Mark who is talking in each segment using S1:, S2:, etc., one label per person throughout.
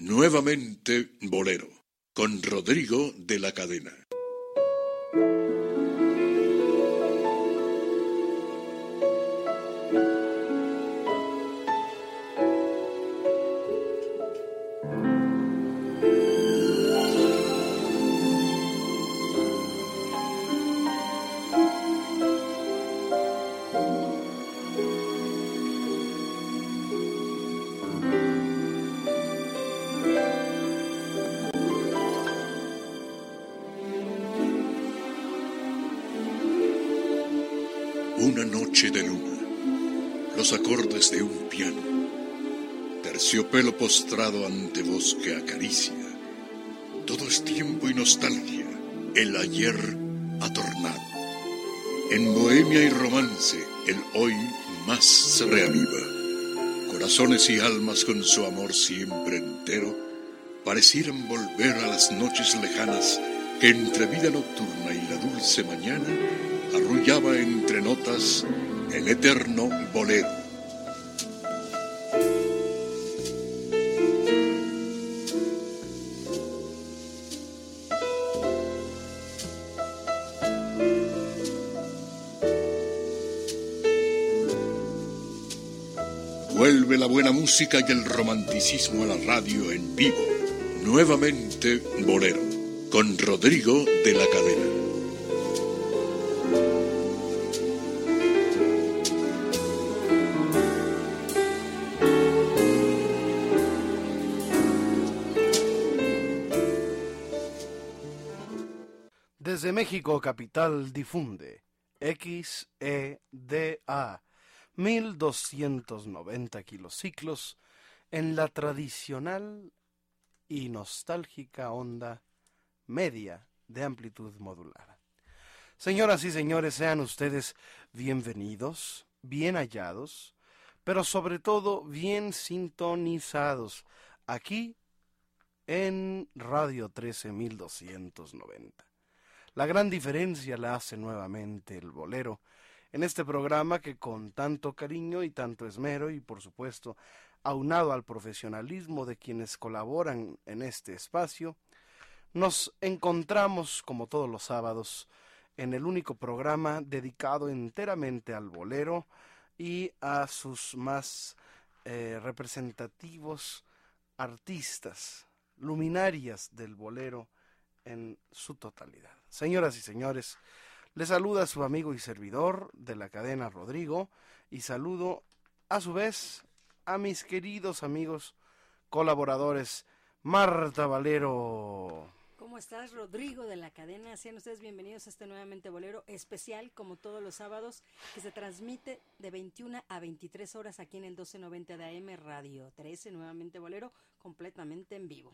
S1: Nuevamente Bolero, con Rodrigo de la Cadena. Postrado ante voz que acaricia. Todo es tiempo y nostalgia, el ayer atornado. En bohemia y romance, el hoy más se reaviva. Corazones y almas con su amor siempre entero parecieran volver a las noches lejanas que entre vida nocturna y la dulce mañana arrullaba entre notas el eterno bolero. Música y el romanticismo a la radio en vivo. Nuevamente Bolero, con Rodrigo de la Cadena.
S2: Desde México capital difunde XEDA 1290 kilociclos en la tradicional y nostálgica onda media de amplitud modulada. Señoras y señores, sean ustedes bienvenidos, bien hallados, pero sobre todo bien sintonizados aquí en Radio 13290. La gran diferencia la hace nuevamente el bolero en este programa que con tanto cariño y tanto esmero y por supuesto aunado al profesionalismo de quienes colaboran en este espacio, nos encontramos como todos los sábados en el único programa dedicado enteramente al bolero y a sus más eh, representativos artistas, luminarias del bolero en su totalidad. Señoras y señores, les saluda su amigo y servidor de la cadena Rodrigo y saludo a su vez a mis queridos amigos colaboradores Marta Valero.
S3: ¿Cómo estás, Rodrigo de la cadena? Sean ustedes bienvenidos a este nuevamente bolero especial, como todos los sábados, que se transmite de 21 a 23 horas aquí en el 1290 de AM Radio 13, nuevamente bolero, completamente en vivo.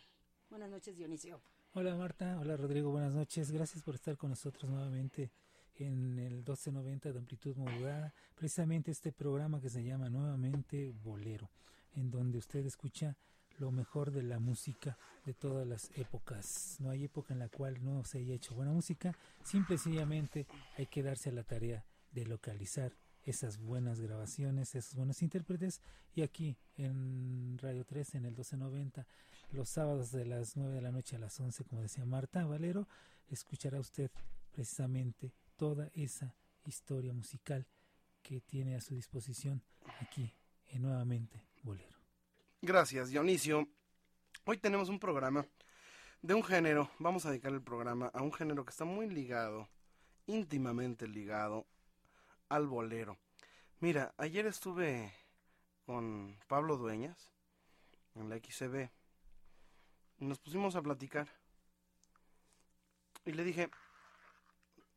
S3: Buenas noches, Dionisio.
S4: Hola Marta, hola Rodrigo, buenas noches. Gracias por estar con nosotros nuevamente en el 1290 de amplitud modulada, precisamente este programa que se llama nuevamente Bolero, en donde usted escucha lo mejor de la música de todas las épocas. No hay época en la cual no se haya hecho buena música, simple y sencillamente hay que darse a la tarea de localizar esas buenas grabaciones, esos buenos intérpretes y aquí en Radio 3 en el 1290 los sábados de las 9 de la noche a las 11 como decía Marta Valero escuchará usted precisamente toda esa historia musical que tiene a su disposición aquí en nuevamente Bolero.
S2: Gracias, Dionisio. Hoy tenemos un programa de un género, vamos a dedicar el programa a un género que está muy ligado, íntimamente ligado al bolero. Mira, ayer estuve con Pablo Dueñas en la XCB y nos pusimos a platicar. Y le dije,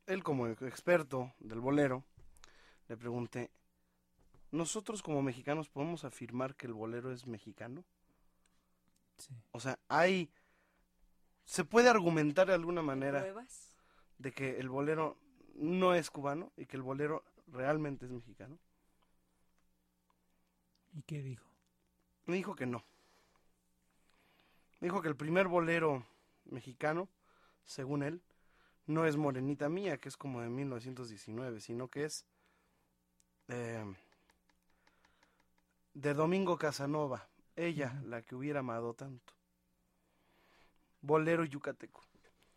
S2: él como experto del bolero, le pregunté, ¿nosotros como mexicanos podemos afirmar que el bolero es mexicano?
S4: Sí.
S2: O sea, hay... ¿Se puede argumentar de alguna manera
S3: ¿Pruebas?
S2: de que el bolero no es cubano y que el bolero realmente es mexicano?
S4: ¿Y qué dijo?
S2: Me dijo que no. Me dijo que el primer bolero mexicano, según él, no es Morenita Mía, que es como de 1919, sino que es eh, de Domingo Casanova, ella, la que hubiera amado tanto. bolero yucateco.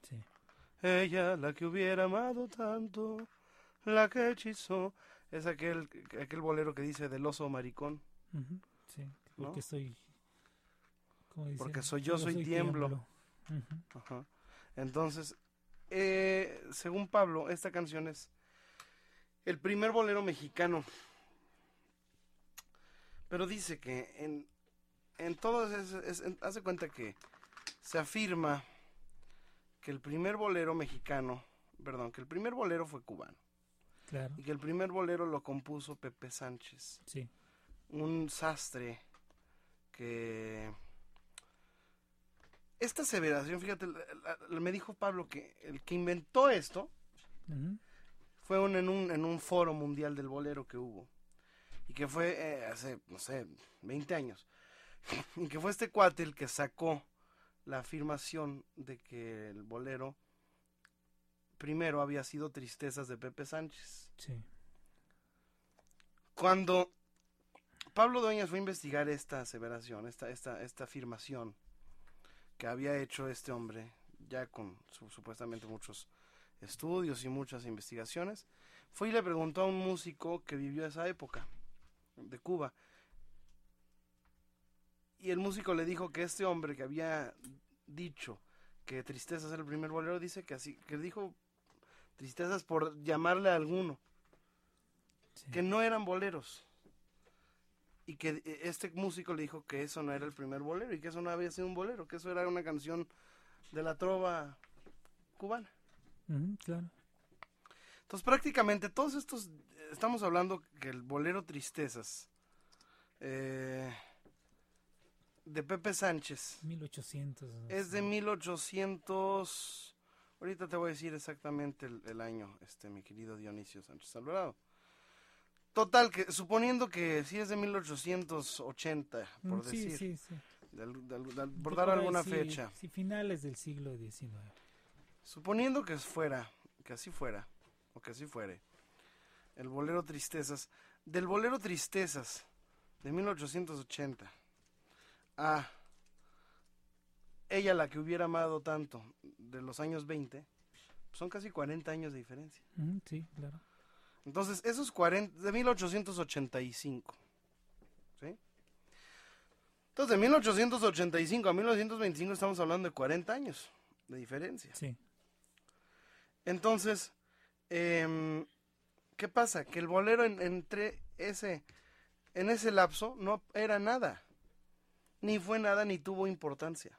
S4: Sí.
S2: Ella, la que hubiera amado tanto, la que hechizó. Es aquel, aquel bolero que dice del oso maricón.
S4: Sí.
S2: ¿No?
S4: Porque soy. ¿cómo dice?
S2: Porque soy yo, soy tiemblo. Ajá. Entonces, eh, según Pablo, esta canción es el primer bolero mexicano. Pero dice que en, en todos es, es- en- hace cuenta que se afirma que el primer bolero mexicano, perdón, que el primer bolero fue cubano
S4: Claro.
S2: y que el primer bolero lo compuso Pepe Sánchez,
S4: Sí.
S2: un sastre que esta aseveración, fíjate, la- la- me dijo Pablo que el que inventó esto fue un- en, un, en un foro mundial del bolero que hubo. Y que fue eh, hace, no sé, 20 años. Y que fue este cuate el que sacó la afirmación de que el bolero primero había sido Tristezas de Pepe Sánchez.
S4: Sí.
S2: Cuando Pablo Dueñas fue a investigar esta aseveración, esta, esta, esta afirmación que había hecho este hombre, ya con su- supuestamente muchos estudios y muchas investigaciones, fue y le preguntó a un músico que vivió esa época, de Cuba. Y el músico le dijo que este hombre que había dicho que Tristezas era el primer bolero, dice que así, que dijo Tristezas por llamarle a alguno
S4: sí.
S2: que no eran boleros. Y que eh, este músico le dijo que eso no era el primer bolero y que eso no había sido un bolero, que eso era una canción de la trova cubana.
S4: Claro.
S2: Entonces prácticamente todos estos, estamos hablando que el bolero Tristezas eh, de Pepe Sánchez
S4: 1800. no
S2: es de 1800, ahorita te voy a decir exactamente el, el año, este mi querido Dionisio Sánchez Alvarado. Total, que suponiendo que sí es de 1880, por
S4: Mm, sí,
S2: decir,
S4: sí, sí.
S2: del- del- del- por
S4: Por
S2: dar alguna
S4: sí,
S2: fecha.
S4: Sí, finales del siglo XIX.
S2: Suponiendo que fuera, que así fuera, o que así fuere, el bolero Tristezas, del bolero Tristezas de 1880 a ella la que hubiera amado tanto de los años 20, son casi 40 años de diferencia.
S4: Ujú, sí, claro.
S2: Entonces, esos 40, de 1885, ¿sí? Entonces, de 1885 a 1925 estamos hablando de 40 años de diferencia.
S4: Sí.
S2: Entonces, em, ¿qué pasa? Que el bolero en- entre ese, en ese lapso no era nada. Ni fue nada, ni tuvo importancia.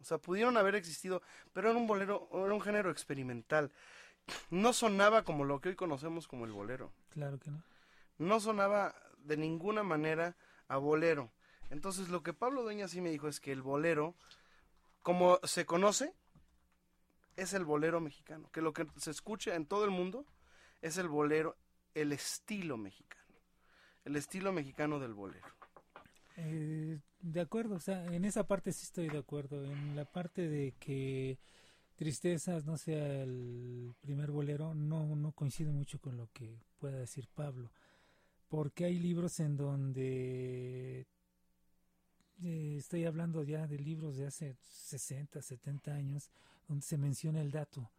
S2: O sea, pudieron haber existido, pero era un bolero, era un género experimental. No sonaba como lo que hoy conocemos como el bolero.
S4: Claro que no.
S2: No sonaba de ninguna manera a bolero. Entonces, lo que Pablo Dueña sí me dijo es que el bolero, como se conoce, es el bolero mexicano. Que lo que se escucha en todo el mundo es el bolero, el estilo mexicano. El estilo mexicano del bolero.
S4: Eh, de acuerdo, o sea, en esa parte sí estoy de acuerdo. En la parte de que Tristezas no sea el primer bolero, no, no coincido mucho con lo que pueda decir Pablo. Porque hay libros en donde eh, estoy hablando ya de libros de hace 60, 70 años, donde se menciona el dato,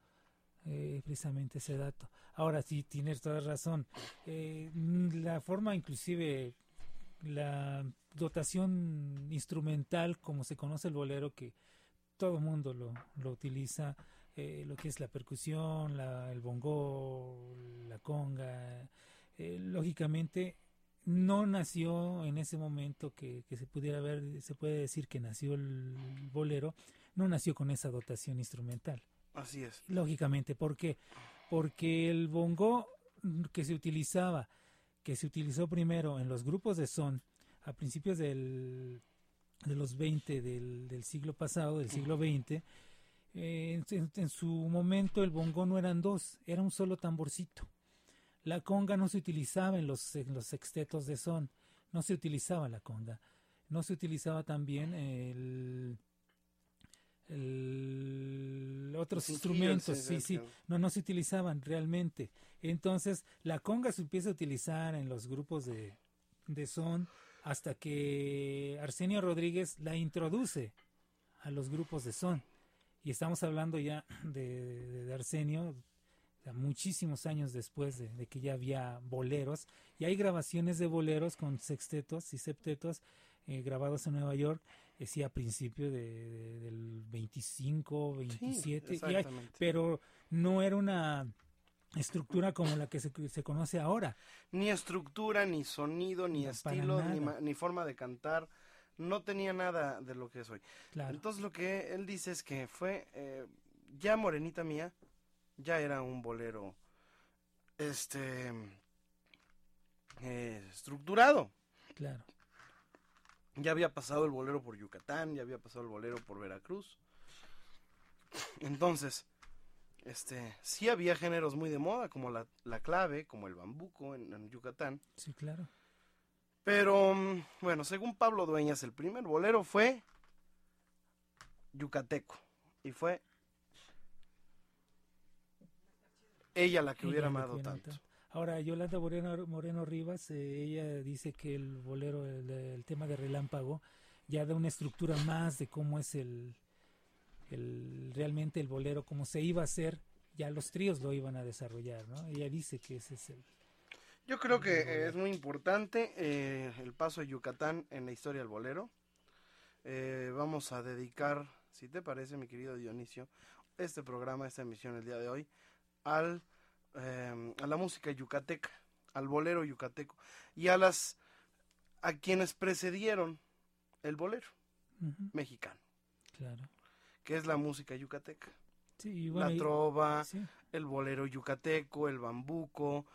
S4: eh, precisamente ese dato. Ahora sí, tienes toda razón. Eh, mm, la forma inclusive la dotación instrumental, como se conoce el bolero, que todo el mundo lo, lo utiliza, eh, lo que es la percusión, la, el bongo, la conga, eh, lógicamente no nació en ese momento que, que se pudiera ver, se puede decir que nació el bolero, no nació con esa dotación instrumental.
S2: Así es.
S4: Lógicamente, ¿por qué? Porque el bongo que se utilizaba, que se utilizó primero en los grupos de son a principios del, de los 20 del, del siglo pasado, del siglo XX, eh, en, su momento el bongo no eran dos, era un solo tamborcito. La conga no se utilizaba en los, en los sextetos de son, no se utilizaba la conga. No se utilizaba también el, el otros instrumentos, sí, sí, no, no se utilizaban realmente. Entonces, la conga se empieza a utilizar en los grupos de, de son hasta que Arsenio Rodríguez la introduce a los grupos de son. Y estamos hablando ya de, de, Arsenio, muchísimos años después de, que ya había boleros. Y hay grabaciones de boleros con sextetos y septetos eh, grabados en Nueva York, eh, sí, a principio de, del 25, 27, pero no era una estructura como la que se, se, conoce ahora.
S2: Ni estructura, ni sonido, ni estilo, ni, ni, forma de cantar. No tenía nada de lo que es hoy. Entonces lo que él dice es que fue, eh, ya Morenita Mía, ya era un bolero este eh, estructurado.
S4: Claro.
S2: Ya había pasado el bolero por Yucatán, ya había pasado el bolero por Veracruz. Entonces, este, sí había géneros muy de moda, como la, clave, como el bambuco en, Yucatán.
S4: Sí, claro.
S2: Pero, mm, bueno, según Pablo Dueñas, el primer bolero fue yucateco. Y fue ella la que hubiera amado tanto.
S4: Ahora, Yolanda Moreno, Moreno Rivas, eh, ella dice que el bolero, el, tema de relámpago, ya da una estructura más de cómo es el, el realmente el bolero, cómo se iba a hacer, ya los tríos lo iban a desarrollar, ¿no? Ella dice que ese es el...
S2: Yo creo que es muy importante eh, el paso de Yucatán en la historia del bolero. Eh, vamos a dedicar, si te parece, mi querido Dionisio, este programa, esta emisión el día de hoy, al, em, a la música yucateca, al bolero yucateco y a las a quienes precedieron el bolero mexicano.
S4: Claro.
S2: Que es la música yucateca. la trova, el bolero yucateco, el bambuco,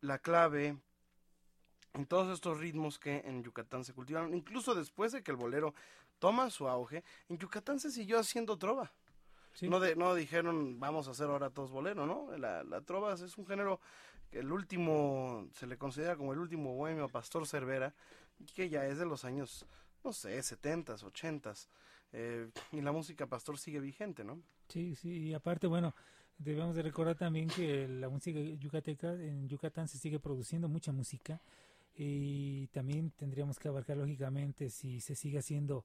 S2: la clave, en todos estos ritmos que en Yucatán se cultivaron, incluso después de que el bolero toma su auge, en Yucatán se siguió haciendo trova. No, de, no dijeron vamos a hacer ahora todos bolero, ¿no? La, la trova es un género que el último, se le considera como el último bohemio Pastor Cervera, que ya es de los años, no sé, setentas, ochentas, eh, y la música Pastor sigue vigente, ¿no?
S4: Sí, sí, y aparte, bueno, debemos de recordar también que la música yucateca, en Yucatán se sigue produciendo mucha música, y también tendríamos que abarcar lógicamente si se sigue haciendo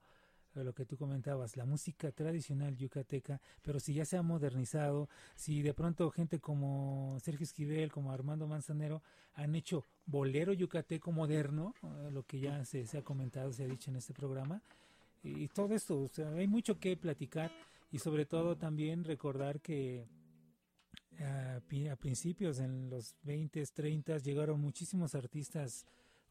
S4: lo que tú comentabas, la música tradicional yucateca, pero si ya se ha modernizado, si de pronto gente como Sergio Esquivel, como Armando Manzanero, han hecho bolero yucateco moderno, eh, lo que ya se, ha comentado, se ha dicho en este programa, y, todo esto, hay mucho que platicar y sobre todo también recordar que a, a principios, en los 20, 30, llegaron muchísimos artistas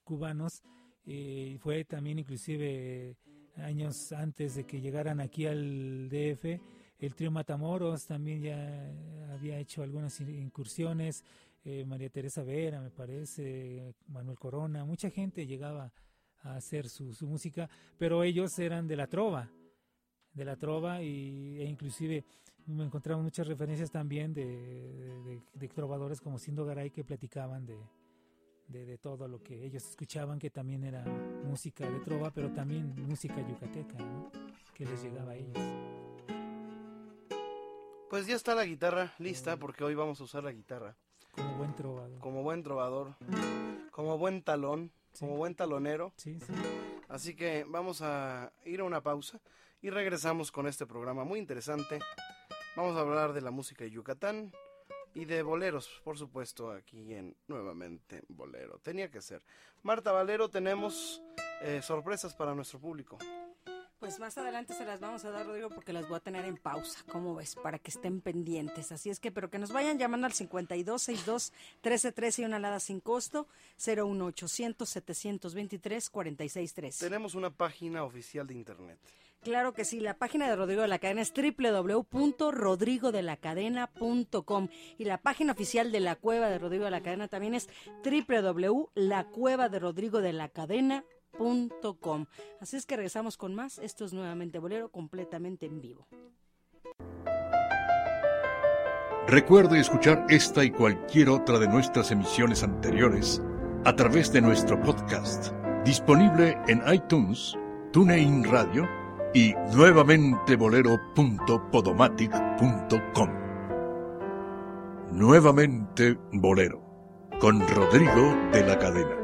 S4: cubanos, y fue también inclusive años antes de que llegaran aquí al DF. El trío Matamoros también ya había hecho algunas incursiones. Eh, María Teresa Vera, me parece, Manuel Corona, mucha gente llegaba a hacer su, su música, pero ellos eran de la trova, de la trova y, e inclusive me encontramos muchas referencias también de, de trovadores como Sindo Garay que platicaban de, de, todo lo que ellos escuchaban, que también era música de trova, pero también música yucateca, que les llegaba a ellos.
S2: Pues ya está la guitarra lista, porque hoy vamos a usar la guitarra.
S4: Como buen trovador.
S2: Como buen trovador, como buen talón, como buen talonero.
S4: Sí, sí.
S2: Así que vamos a ir a una pausa y regresamos con este programa muy interesante. Vamos a hablar de la música de Yucatán, y de boleros, por supuesto, aquí en Nuevamente Bolero. Tenía que ser. Marta Valero, tenemos eh, sorpresas para nuestro público.
S3: Pues más adelante se las vamos a dar, Rodrigo, porque las voy a tener en pausa, ¿cómo ves? Para que estén pendientes. Así es que, pero que nos vayan llamando al 5262 1313 y una alada sin costo, 01800 723 463.
S2: Tenemos una página oficial de internet.
S3: Claro que sí, la página de Rodrigo de la Cadena es www.rodrigodelacadena.com y la página oficial de la Cueva de Rodrigo de la Cadena también es www.lacuevaderodrigodelacadena.com. Así es que regresamos con más. Esto es nuevamente Bolero completamente en vivo.
S1: Recuerde escuchar esta y cualquier otra de nuestras emisiones anteriores a través de nuestro podcast, disponible en iTunes, TuneIn Radio, y nuevamente bolero.podomatic.com. Nuevamente Bolero, con Rodrigo de la Cadena.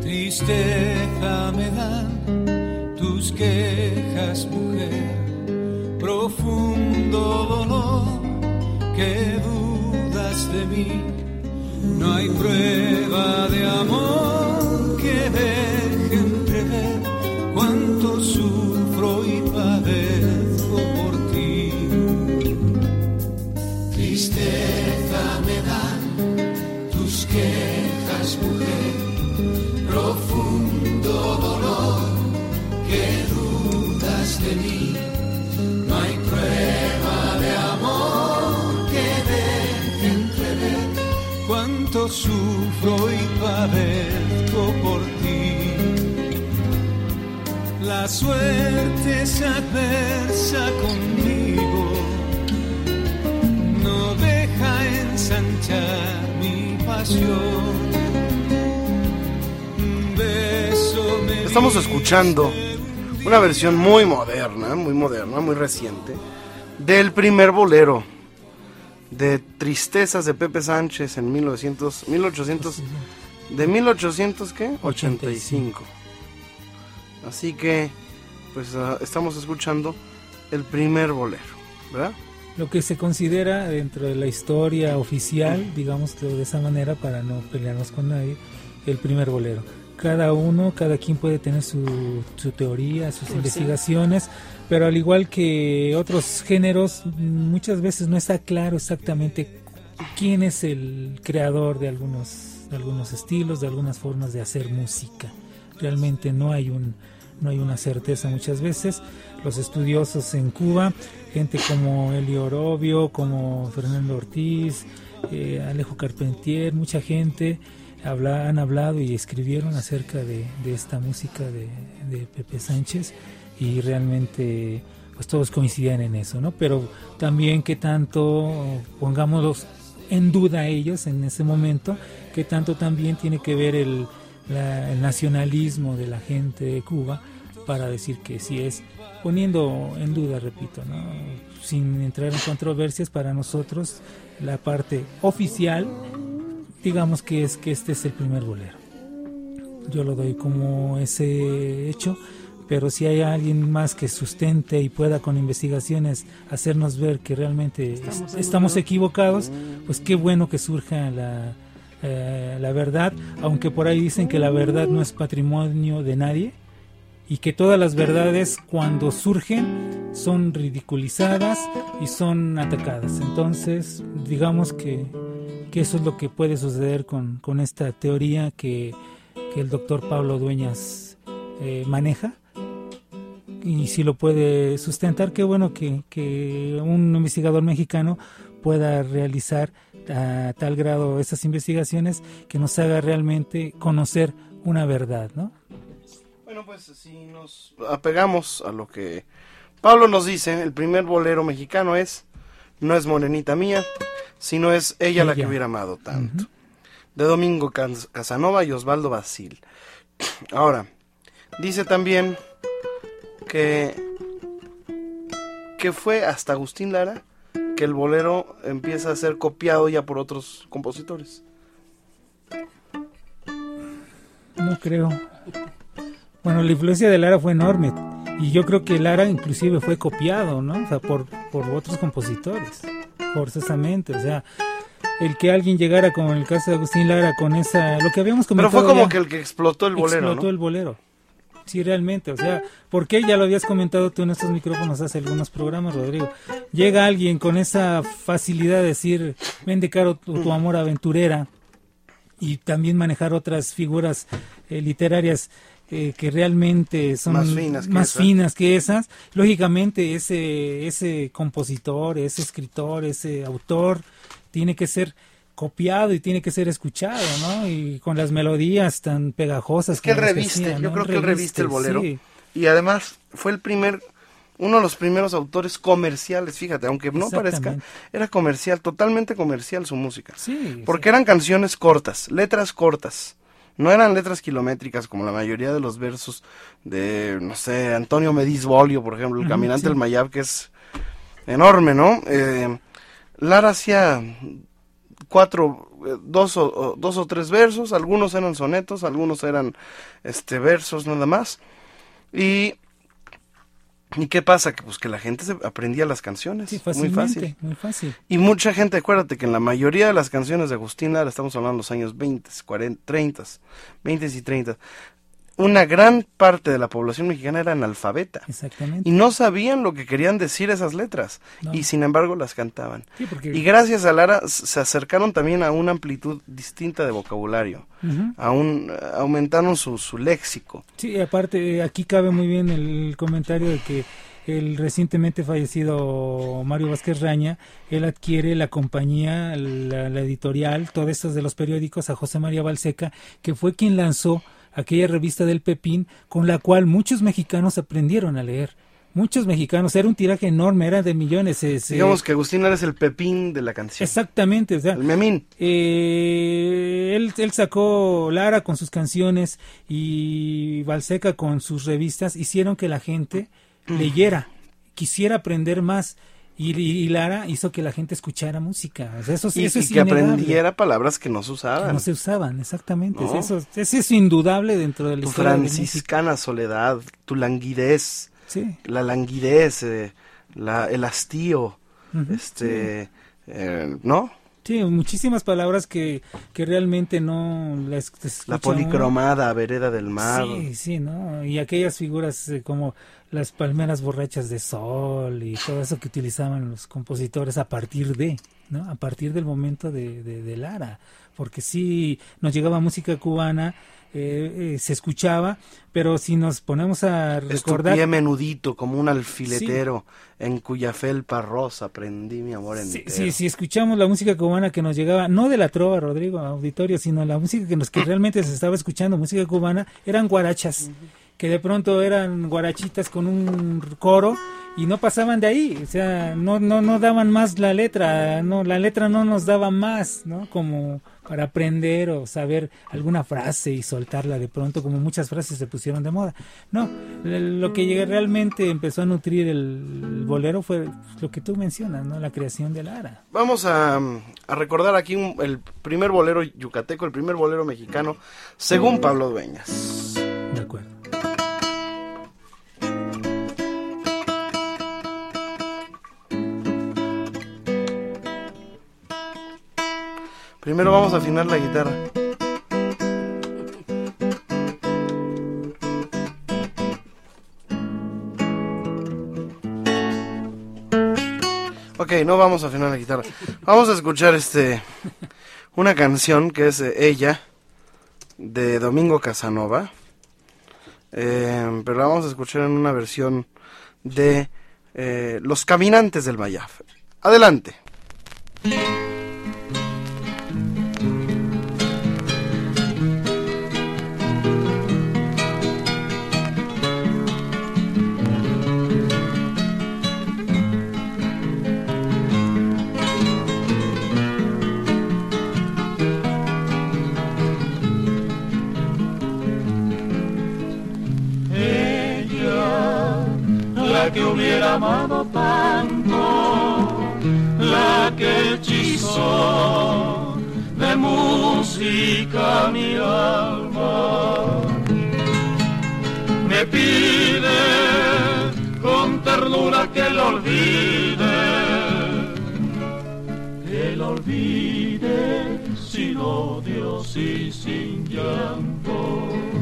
S5: Tristeza me dan tus quejas, mujer, profundo dolor que dudas de mí. No hay prueba de amor que deje sufro y padezco por ti. La suerte es adversa conmigo, no deja ensanchar mi pasión. Un beso me
S2: Estamos escuchando
S5: un
S2: una versión muy moderna, muy moderna, muy reciente, del primer bolero de Tristezas de Pepe Sánchez en 1900, 1800, de 1800 qué? 85. Así que, pues ah, estamos escuchando el primer bolero, ¿verdad?
S4: Lo que se considera dentro de la historia oficial, digámoslo de esa manera para no pelearnos con nadie, el primer bolero. Cada uno, cada quien puede tener su, su teoría, sus investigaciones, pero al igual que otros géneros, muchas veces no está claro exactamente quién es el creador de algunos, de algunos estilos, de algunas formas de hacer música. Realmente no hay un, no hay una certeza muchas veces. Los estudiosos en Cuba, gente como Elio Orobio, como Fernando Ortiz, eh, Alejo Carpentier, mucha gente habla, han hablado y escribieron acerca de, esta música de Pepe Sánchez y realmente pues todos coincidían en eso, ¿no? Pero también que tanto, pongámoslos en duda ellos en ese momento, que tanto también tiene que ver el, la- nacionalismo de la gente de Cuba para decir que sí es, poniendo en duda, repito, ¿no? sin entrar en controversias, para nosotros la parte oficial, digamos que es que este es el primer bolero. Yo lo doy como ese hecho, pero si hay alguien más que sustente y pueda con investigaciones hacernos ver que realmente
S3: Estamos
S4: equivocados, pues qué bueno que surja la, eh, la verdad, aunque por ahí dicen que la verdad no es patrimonio de nadie y que todas las verdades cuando surgen son ridiculizadas y son atacadas. Entonces, digamos que, que eso es lo que puede suceder con, con esta teoría que, que el doctor Pablo Dueñas eh, maneja. Y si lo puede sustentar, qué bueno que, que un investigador mexicano pueda realizar a tal grado esas investigaciones que nos haga realmente conocer una verdad, ¿no?
S2: Bueno, pues si nos apegamos a lo que Pablo nos dice, el primer bolero mexicano es No es Morenita Mía, sino es Ella, la que hubiera amado tanto. De Domingo Cas- Casanova y Osvaldo Basil. Ahora, dice también que, que fue hasta Agustín Lara que el bolero empieza a ser copiado ya por otros compositores.
S4: No creo. Bueno, la influencia de Lara fue enorme. Y yo creo que Lara inclusive fue copiado, ¿no? O sea, por, por otros compositores. Forzosamente. O sea, el que alguien llegara, como en el caso de Agustín Lara, con esa... Lo que habíamos
S2: Pero
S4: comentado
S2: fue como
S4: ya,
S2: que el que explotó el bolero,
S4: explotó
S2: ¿no?
S4: el bolero. Sí, realmente. O sea, ¿por qué? Ya lo habías comentado tú en estos micrófonos hace algunos programas, Rodrigo. Llega alguien con esa facilidad de decir, vende caro tu, tu amor aventurera y también manejar otras figuras eh, literarias eh, que realmente son
S2: Más finas que
S4: más finas que esas. Lógicamente ese ese compositor, ese escritor, ese autor tiene que ser copiado y tiene que ser escuchado, ¿no? Y con las melodías tan pegajosas.
S2: Es que él reviste,
S4: hacía,
S2: yo
S4: ¿no?
S2: creo que él reviste el bolero.
S4: sí.
S2: Y además fue el primer, uno de los primeros autores comerciales, fíjate, aunque no parezca, era comercial, totalmente comercial su música.
S4: Sí,
S2: Porque eran canciones cortas, letras cortas. No eran letras kilométricas como la mayoría de los versos de, no sé, Antonio Mediz Bolio, por ejemplo, el Caminante del Mayab, que es enorme, ¿no? Eh, Lara hacía cuatro, eh, dos o, dos o tres versos, algunos eran sonetos, algunos eran este versos nada más. Y ¿y qué pasa? Que pues que la gente se aprendía las canciones,
S4: Sí,
S2: muy fácil.
S4: muy fácil.
S2: Y mucha gente, acuérdate que en la mayoría de las canciones de Agustín Lara, estamos hablando de los años 20, 40, 30, 20 y 30, una gran parte de la población mexicana era analfabeta
S4: Exactamente.
S2: y no sabían lo que querían decir esas letras
S4: No.
S2: y sin embargo las cantaban.
S4: Sí, porque-
S2: Y gracias a Lara se acercaron también a una amplitud distinta de vocabulario, a un, aumentaron su, su léxico.
S4: Sí, aparte, eh, aquí cabe muy bien el comentario de que el recientemente fallecido Mario Vázquez Raña, él adquiere la compañía, la, la editorial, todo esto de los periódicos a José María Balseca, que fue quien lanzó aquella revista del Pepín, con la cual muchos mexicanos aprendieron a leer. Muchos mexicanos, era un tiraje enorme, era de millones. eh, se-
S2: Digamos que Agustín Lara es el pepín de la canción.
S4: Exactamente, o sea,
S2: El memín.
S4: eh, él, él sacó Lara con sus canciones y Balseca con sus revistas, hicieron que la gente leyera, quisiera aprender más. Y, Lara hizo que la gente escuchara música. O sea, eso,
S2: Y,
S4: eso
S2: y
S4: es
S2: que
S4: innegable,
S2: aprendiera palabras que no se
S4: que
S2: usaban.
S4: no se usaban, exactamente.
S2: ¿No?
S4: Eso, eso es indudable dentro de la
S2: tu
S4: historia de México.
S2: franciscana soledad, tu languidez,
S4: Sí.
S2: la languidez, eh, la, el hastío, este, eh, ¿no?
S4: Sí, muchísimas palabras que, que realmente no las
S2: La
S4: uno.
S2: policromada vereda del mar.
S4: Sí, sí, ¿no? Y aquellas figuras eh, como las palmeras borrachas de sol y todo eso que utilizaban los compositores a partir de, ¿no? A partir del momento de, de, de Lara. Porque sí nos llegaba música cubana, eh, eh, se escuchaba, pero si nos ponemos a
S2: Es tu
S4: recordar...
S2: pie menudito como un alfiletero en cuya felpa rosa prendí mi amor
S4: Sí,
S2: entero.
S4: sí, si escuchamos la música cubana que nos llegaba, no de la trova, Rodrigo, auditorio, sino la música que nos que realmente se estaba escuchando, música cubana, eran guarachas, que de pronto eran guarachitas con un coro y no pasaban de ahí, o sea, no, no, no daban más la letra, no, la letra no nos daba más, ¿no? Como para aprender o saber alguna frase y soltarla de pronto, como muchas frases se pusieron de moda. No, lo que llegué- realmente empezó a nutrir el bolero fue lo que tú mencionas, ¿no? La creación de Lara.
S2: Vamos a, a recordar aquí un- el primer bolero yucateco, el primer bolero mexicano, según Pablo Dueñas. Primero vamos a afinar la guitarra. Ok, no vamos a afinar la guitarra. Vamos a escuchar este una canción que es eh, Ella de Domingo Casanova. Eh, pero la vamos a escuchar en una versión de eh, Los Caminantes del Mayaf. Adelante.
S6: Amado tanto, la que hechizó de música mi alma. Me pide con ternura que lo olvide, que lo olvide sin odios y sin llanto.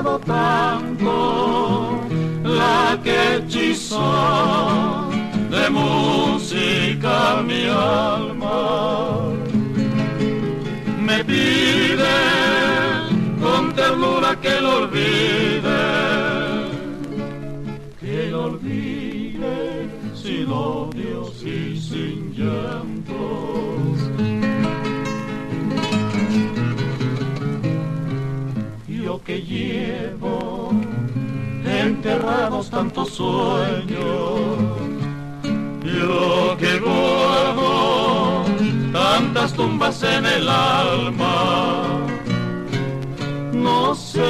S6: Amado tanto, la que hechizó de música mi alma. Me pide con ternura que lo olvide, Llevo. Enterrados tantos sueños, yo que guardo tantas tumbas en el alma, no sé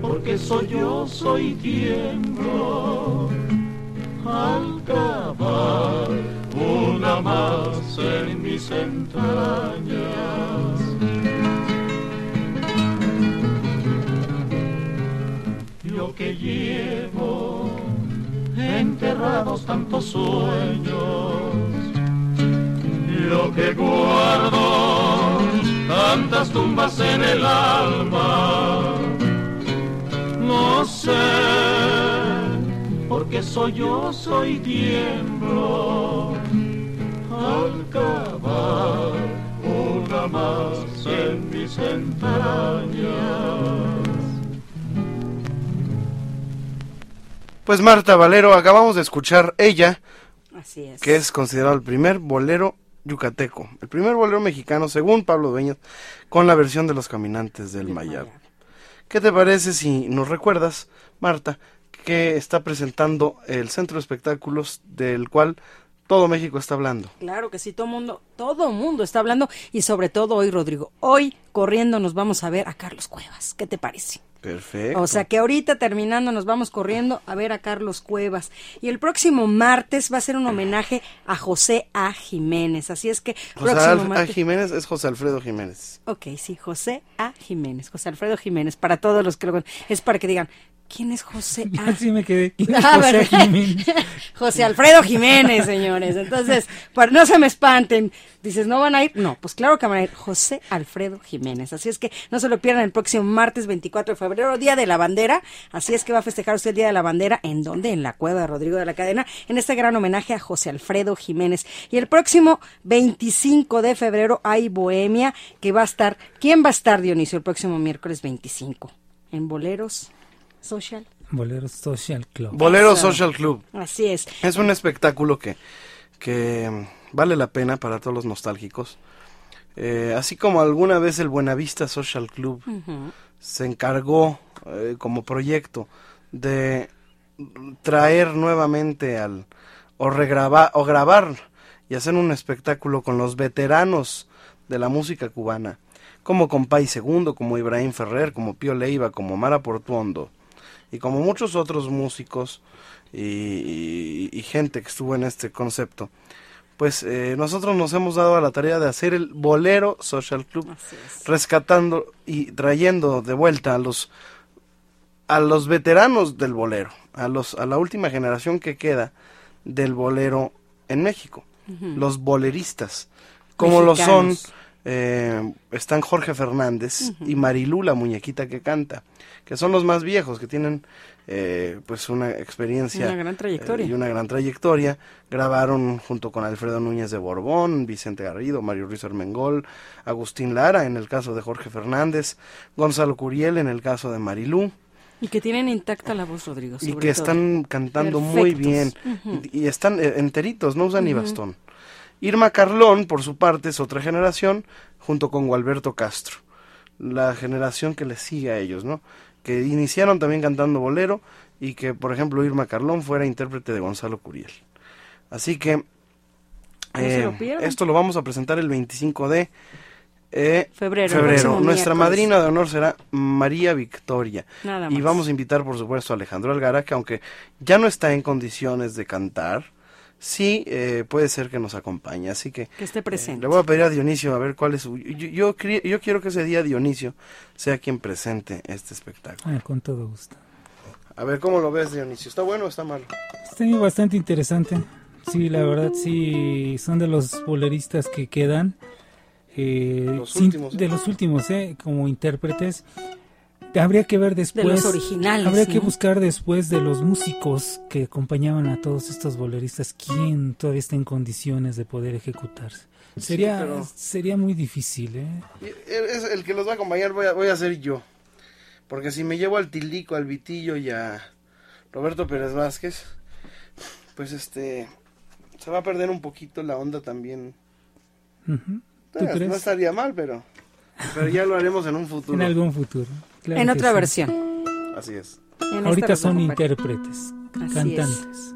S6: porque soy yo, soy tiemblo. Al cavar una más en mis entrañas. Que llevo enterrados tantos sueños, yo que guardo tantas tumbas en el alma, no sé porque soy yo, soy tiemblo. Al cavar una más en mis entrañas.
S2: Pues Marta Valero, acabamos de escuchar ella,
S3: Así es.
S2: que es considerado el primer bolero yucateco, el primer bolero mexicano, según Pablo Dueñas, con la versión de los caminantes del
S3: Del
S2: Mayab.
S3: Mayab.
S2: ¿Qué te parece si nos recuerdas, Marta, que está presentando el centro de espectáculos del cual todo México está hablando?
S3: Claro que sí, todo mundo, todo mundo está hablando y sobre todo hoy, Rodrigo. Hoy corriendo nos vamos a ver a Carlos Cuevas. ¿Qué te parece?
S2: Perfecto.
S3: O sea que ahorita terminando nos vamos corriendo a ver a Carlos Cuevas. Y el próximo martes va a ser un homenaje a José A. Jiménez. Así es que
S2: José
S3: próximo
S2: a
S3: martes.
S2: Jiménez es José Alfredo Jiménez.
S3: Ok, sí, José A. Jiménez, José Alfredo Jiménez, para todos los que lo conocen. Es para que digan, ¿quién es José A?
S4: Así me quedé.
S3: Ah,
S4: José
S3: ¿verdad?
S4: Jiménez.
S3: José Alfredo Jiménez, señores. Entonces, para no se me espanten. Dices, ¿no van a ir? No, pues claro que van a ir. José Alfredo Jiménez. Así es que no se lo pierdan el próximo martes 24 de febrero, Día de la Bandera. Así es que va a festejar usted el Día de la Bandera. ¿En dónde? En la Cueva de Rodrigo de la Cadena. En este gran homenaje a José Alfredo Jiménez. Y el próximo 25 de febrero hay Bohemia, que va a estar. ¿Quién va a estar, Dionisio, el próximo miércoles 25? En Boleros Social.
S4: Boleros Social Club.
S2: Bolero
S3: Eso.
S2: Social Club.
S3: Así es.
S2: Es un espectáculo que, que mm, vale la pena para todos los nostálgicos. Eh, así como alguna vez el Buenavista Social Club
S3: Ujú.
S2: Se encargó eh, como proyecto de traer nuevamente al o regrabar o grabar y hacer un espectáculo con los veteranos de la música cubana, como Compay Segundo, como Ibrahim Ferrer, como Pío Leiva, como Mara Portuondo y como muchos otros músicos y, gente que estuvo en este concepto. Pues eh, nosotros nos hemos dado a la tarea de hacer el Bolero Social Club rescatando y trayendo de vuelta a los a los veteranos del bolero, a los a la última generación que queda del bolero en México, los boleristas, como lo son. Eh, están Jorge Fernández y Marilú la muñequita que canta, que son los más viejos que tienen eh, pues una experiencia
S3: Una gran trayectoria.
S2: eh, y una gran trayectoria. Grabaron junto con Alfredo Núñez de Borbón, Vicente Garrido, Mario Ruiz Armengol, Agustín Lara en el caso de Jorge Fernández, Gonzalo Curiel en el caso de Marilú,
S3: Y que tienen intacta la voz, Rodrigo.
S2: y que
S3: todo.
S2: están cantando muy bien y están eh, enteritos, no usan ni bastón. Irma Carlón, por su parte, es otra generación, junto con Gualberto Castro, la generación que les sigue a ellos, ¿no? Que iniciaron también cantando bolero y que, por ejemplo, Irma Carlón fuera intérprete de Gonzalo Curiel. Así que
S3: lo
S2: eh, esto lo vamos a presentar el 25 de eh,
S3: Febrero,
S2: febrero. Nuestra madrina de honor será María Victoria.
S3: Nada
S2: Y
S3: más.
S2: vamos a invitar, por supuesto, a Alejandro Algara, que aunque ya no está en condiciones de cantar, sí eh, puede ser que nos acompañe. Así que
S3: Que esté
S2: eh,
S3: presente.
S2: le voy a pedir a Dionisio a ver cuál es su... Yo, yo, quiero que ese día Dionisio sea quien presente este espectáculo.
S4: Ah, con todo gusto.
S2: A ver, ¿cómo lo ves, Dionisio? ¿Está bueno o está malo?
S4: Está bastante interesante. Sí, la verdad, sí, son de los boleristas que quedan. eh,
S2: Los
S4: sin-
S2: últimos, ¿eh?
S4: De los últimos, eh, como intérpretes. Habría que ver después.
S3: De los originales.
S4: Habría que
S3: ¿no?
S4: buscar después de los músicos que acompañaban a todos estos boleristas quién todavía está en condiciones de poder ejecutarse. Sería,
S2: pero-
S4: sería muy difícil, ¿eh?
S2: Es el que los va a acompañar voy a, voy a ser yo. Porque si me llevo al Tilico, al Vitillo y a Roberto Pérez Vázquez, pues este se va a perder un poquito la onda también.
S4: Ujú. ¿Tú
S2: Eh,
S4: crees?
S2: no estaría mal, pero pero ya lo haremos en un futuro.
S4: En algún futuro. Claro
S3: En otra
S4: sí.
S3: versión.
S2: Así es.
S4: Ahorita son intérpretes,
S3: Así
S4: cantantes.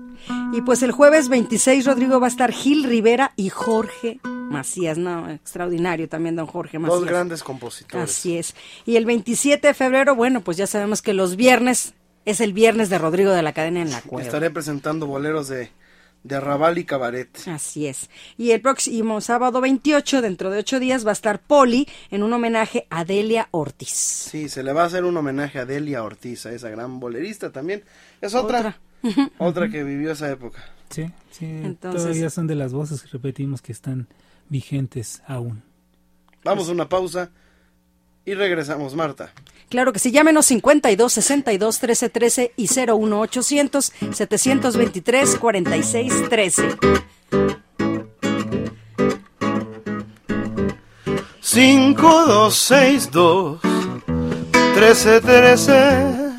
S3: Y pues el jueves 26, Rodrigo, va a estar Gil Rivera y Jorge Macías. No, extraordinario también, don Jorge Macías.
S2: Dos grandes compositores.
S3: Así es. Y el 27 de febrero, bueno, pues ya sabemos que los viernes es el viernes de Rodrigo de la Cadena en la Cueva.
S2: Estaré presentando boleros de, de arrabal y cabaret.
S3: Así es. Y el próximo sábado 28, dentro de ocho días, va a estar Poli en un homenaje a Delia Ortiz.
S2: Sí, se le va a hacer un homenaje a Delia Ortiz, a esa gran bolerista también. Es otra,
S3: Otra.
S2: otra, que vivió esa época.
S4: Sí, sí.
S3: Entonces-
S4: Todavía son de las voces que repetimos que están vigentes aún.
S2: Vamos a una pausa y regresamos, Marta.
S3: Claro que sí, llámenos 52 62 13 13 y 01 800 723 46 13.
S2: 5262 1313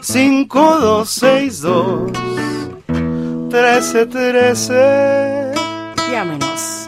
S2: 5262 1313
S3: Llámenos.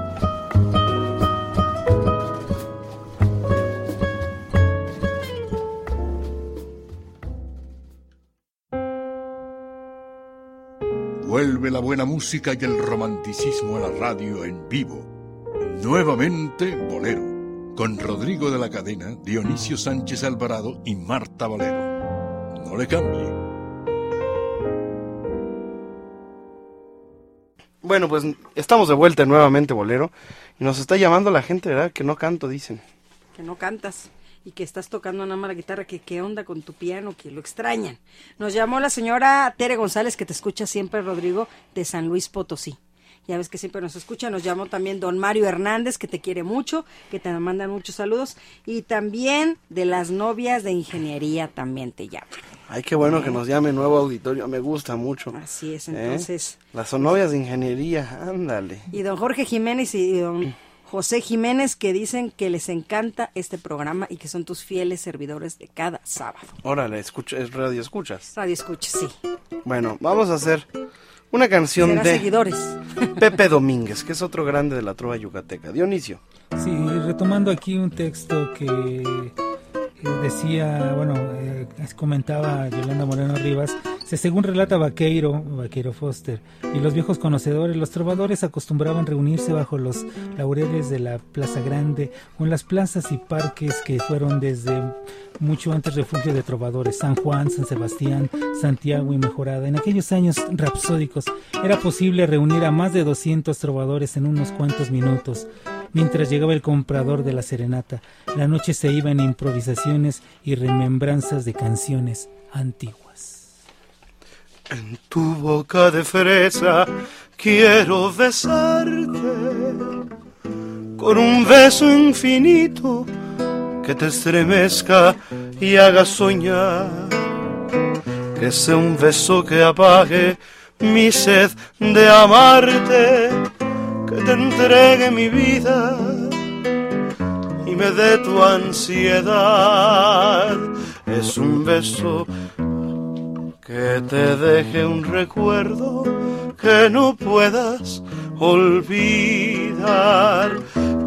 S1: Vuelve la buena música y el romanticismo a la radio en vivo. Nuevamente Bolero, con Rodrigo de la Cadena, Dionisio Sánchez Alvarado y Marta Valero. No le cambie.
S2: Bueno, pues estamos de vuelta nuevamente, Bolero. Y nos está llamando la gente, ¿verdad? Que no canto, dicen.
S3: Que no cantas y que estás tocando nada más la guitarra, que qué onda con tu piano, que lo extrañan. Nos llamó la señora Tere González, que te escucha siempre, Rodrigo, de San Luis Potosí. Ya ves que siempre nos escucha. Nos llamó también don Mario Hernández, que te quiere mucho, que te mandan muchos saludos. Y también de las novias de ingeniería también te llaman.
S2: Ay, qué bueno que nos llame nuevo auditorio. Me gusta mucho.
S3: Así es,
S2: ¿Eh?
S3: entonces.
S2: Las son novias de ingeniería, ándale.
S3: Y don Jorge Jiménez y don José Jiménez que dicen que les encanta este programa y que son tus fieles servidores de cada sábado.
S2: Órale, escucha, es radio escuchas.
S3: Radio escucha, sí.
S2: Bueno, vamos a hacer una canción de
S3: seguidores.
S2: Pepe Domínguez, que es otro grande de la trova yucateca. Dionisio.
S4: Sí, retomando aquí un texto que decía, bueno, eh, comentaba Yolanda Moreno Rivas, se según relata Vaqueiro, Vaqueiro Foster, y los viejos conocedores, los trovadores acostumbraban reunirse bajo los laureles de la Plaza Grande o en las plazas y parques que fueron desde mucho antes refugio de trovadores, San Juan, San Sebastián, Santiago y Mejorada. En aquellos años rapsódicos era posible reunir a más de 200 trovadores en unos cuantos minutos. Mientras llegaba el comprador de la serenata, la noche se iba en improvisaciones y remembranzas de canciones antiguas.
S2: En tu boca de fresa quiero besarte con un beso infinito que te estremezca y haga soñar. Que sea un beso que apague mi sed de amarte, que te entregue mi vida y me dé tu ansiedad. Es un beso que te deje un recuerdo que no puedas olvidar,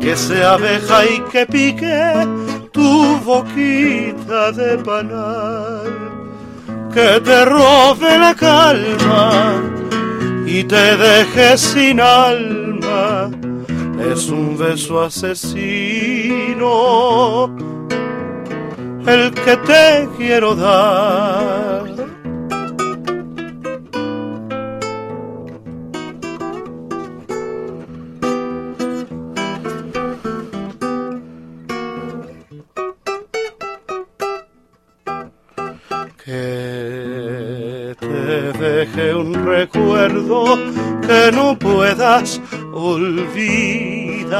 S2: que sea abeja y que pique tu boquita de panal, que te robe la calma y te deje sin alma. Es un beso asesino el que te quiero dar. Que no puedas olvidar.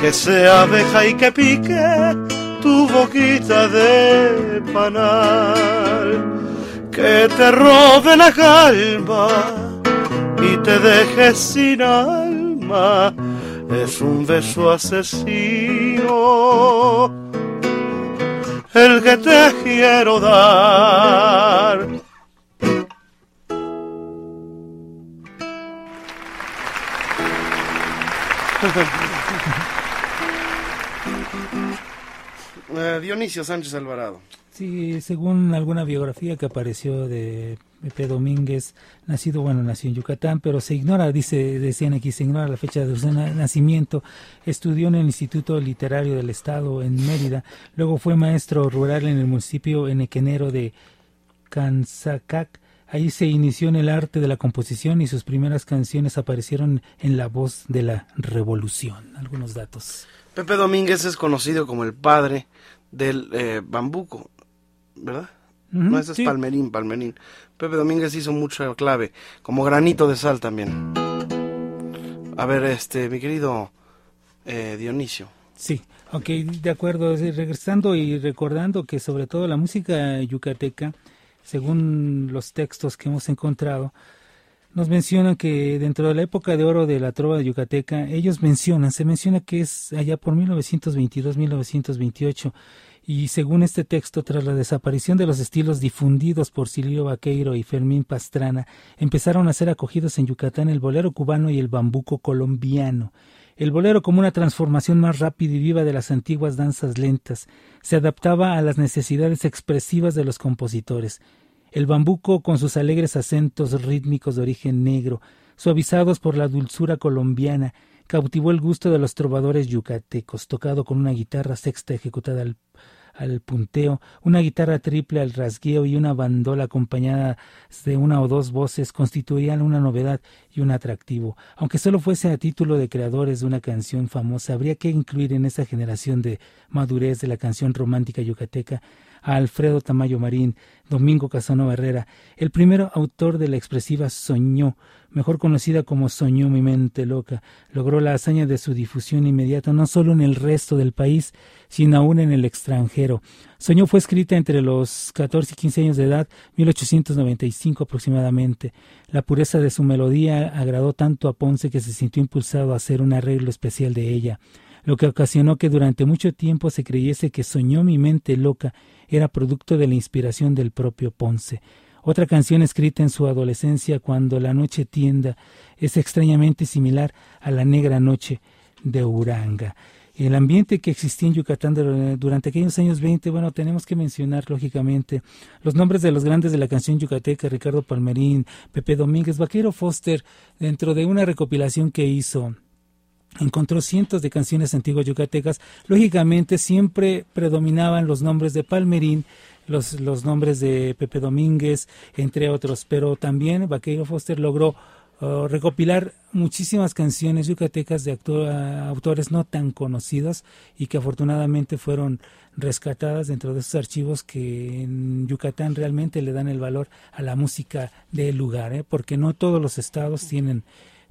S2: Que sea abeja y que pique tu boquita de panal. Que te robe la calma y te deje sin alma. Es un beso asesino el que te quiero dar. Eh, Dionisio Sánchez Alvarado.
S4: Sí, según alguna biografía que apareció de Pepe Domínguez, nacido, bueno, nació en Yucatán, pero se ignora, dice, decían aquí, se ignora la fecha de su nacimiento. Estudió en el Instituto Literario del Estado en Mérida, luego fue maestro rural en el municipio enequenero de Canzacac. Ahí se inició en el arte de la composición y sus primeras canciones aparecieron en la voz de la revolución. Algunos datos.
S2: Pepe Domínguez es conocido como el padre del eh, bambuco, ¿verdad? no, ese es Palmerín, Palmerín. Pepe Domínguez hizo mucha clave, como granito de sal también. A ver, este, mi querido eh, Dionisio.
S4: Sí, ok, de acuerdo. Regresando y recordando que sobre todo la música yucateca, según los textos que hemos encontrado, nos mencionan que dentro de la época de oro de la trova yucateca, ellos mencionan, se menciona que es allá por 1922-1928 y según este texto, tras la desaparición de los estilos difundidos por Silvio Vaqueiro y Fermín Pastrana, empezaron a ser acogidos en Yucatán el bolero cubano y el bambuco colombiano. El bolero como una transformación más rápida y viva de las antiguas danzas lentas, se adaptaba a las necesidades expresivas de los compositores. El bambuco, con sus alegres acentos rítmicos de origen negro, suavizados por la dulzura colombiana, cautivó el gusto de los trovadores yucatecos, tocado con una guitarra sexta ejecutada al al punteo, una guitarra triple al rasgueo y una bandola acompañada de una o dos voces constituían una novedad y un atractivo. Aunque solo fuese a título de creadores de una canción famosa, habría que incluir en esa generación de madurez de la canción romántica yucateca a Alfredo Tamayo Marín, Domingo Casanova Herrera, el primero autor de la expresiva Soñó, mejor conocida como Soñó mi mente loca, logró la hazaña de su difusión inmediata no solo en el resto del país, sino aún en el extranjero. Soñó fue escrita entre los 14 y 15 años de edad, 1895 aproximadamente. La pureza de su melodía agradó tanto a Ponce que se sintió impulsado a hacer un arreglo especial de ella lo que ocasionó que durante mucho tiempo se creyese que soñó mi mente loca era producto de la inspiración del propio Ponce. Otra canción escrita en su adolescencia cuando la noche tienda es extrañamente similar a la negra noche de Uranga. El ambiente que existía en Yucatán durante aquellos años 20, bueno, tenemos que mencionar lógicamente los nombres de los grandes de la canción yucateca, Ricardo Palmerín, Pepe Domínguez, Vaquero Foster, dentro de una recopilación que hizo encontró cientos de canciones antiguas yucatecas. Lógicamente siempre predominaban los nombres de Palmerín, los, los nombres de Pepe Domínguez, entre otros, pero también Vaqueiro Foster logró uh, recopilar muchísimas canciones yucatecas de autores no tan conocidos y que afortunadamente fueron rescatadas dentro de esos archivos que en Yucatán realmente le dan el valor a la música del lugar, ¿eh? porque no todos los estados tienen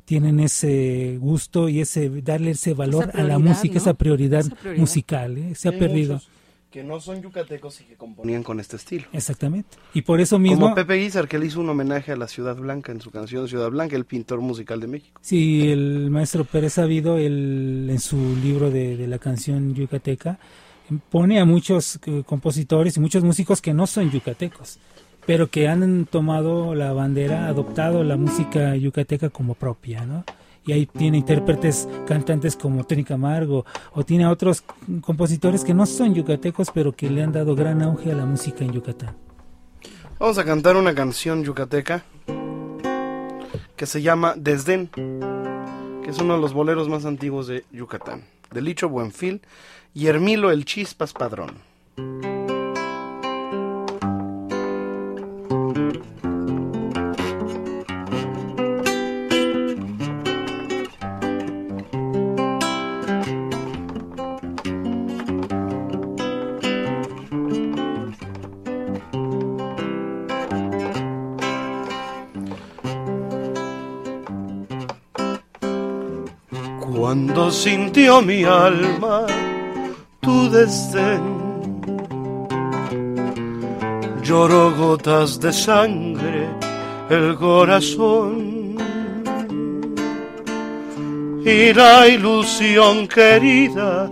S4: tienen ese gusto y ese darle ese valor a la música, esa, prioridad musical, ¿eh? se ha perdido.
S2: Que no son yucatecos y que componían con este estilo.
S4: Exactamente. Y por eso mismo.
S2: Como Pepe Guizar, que le hizo un homenaje a la Ciudad Blanca en su canción Ciudad Blanca, el pintor musical de México.
S4: Sí, el maestro Pérez Sabido, él, en su libro de, de la canción yucateca, pone a muchos eh, compositores y muchos músicos que no son yucatecos pero que han tomado la bandera, adoptado la música yucateca como propia, ¿no? Y ahí tiene intérpretes, cantantes como Tony Camargo, o tiene otros compositores que no son yucatecos, pero que le han dado gran auge a la música en Yucatán.
S2: Vamos a cantar una canción yucateca que se llama Desdén, que es uno de los boleros más antiguos de Yucatán, de Licho Buenfil y Hermilo el Chispas Padrón. Sintió mi alma tu desdén. Lloró gotas de sangre el corazón y la ilusión querida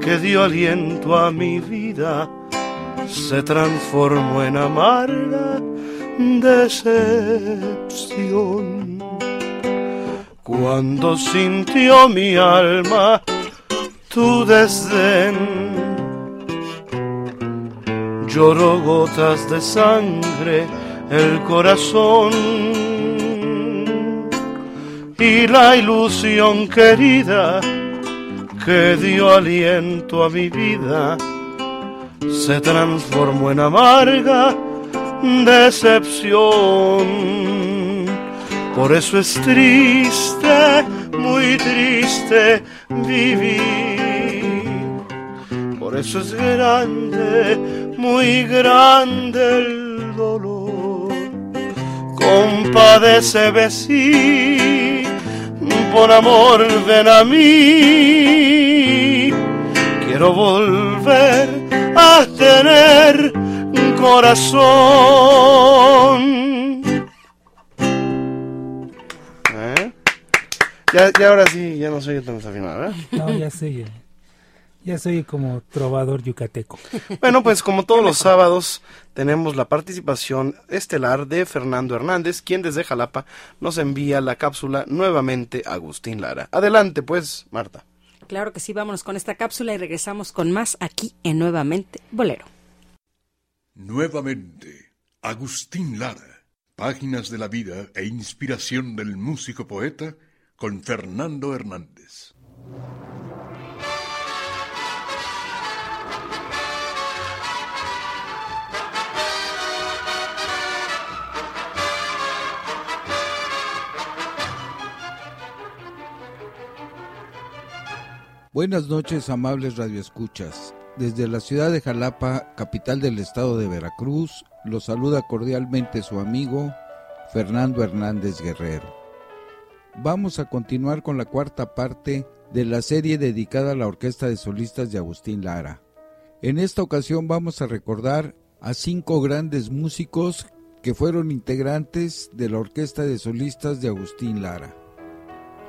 S2: que dio aliento a mi vida se transformó en amarga decepción. Cuando sintió mi alma tu desdén, lloró gotas de sangre el corazón y la ilusión querida que dio aliento a mi vida se transformó en amarga decepción. Por eso es triste, muy triste vivir. Por eso es grande, muy grande el dolor. Compadece sí, por amor ven a mí. Quiero volver a tener corazón. Ya, ya ahora sí, ya no soy tan desafinado, ¿eh?
S4: No, ya soy, ya soy como trovador yucateco.
S2: Bueno, pues como todos los sábados tenemos la participación estelar de Fernando Hernández, quien desde Jalapa nos envía la cápsula nuevamente a Agustín Lara. Adelante, pues, Marta.
S3: Claro que sí, vámonos con esta cápsula y regresamos con más aquí en Nuevamente Bolero.
S1: Nuevamente, Agustín Lara, páginas de la vida e inspiración del músico poeta con Fernando Hernández.
S7: Buenas noches, amables radioescuchas. Desde la ciudad de Jalapa, capital del estado de Veracruz, los saluda cordialmente su amigo Fernando Hernández Guerrero. Vamos a continuar con la cuarta parte de la serie dedicada a la Orquesta de Solistas de Agustín Lara. En esta ocasión vamos a recordar a cinco grandes músicos que fueron integrantes de la Orquesta de Solistas de Agustín Lara.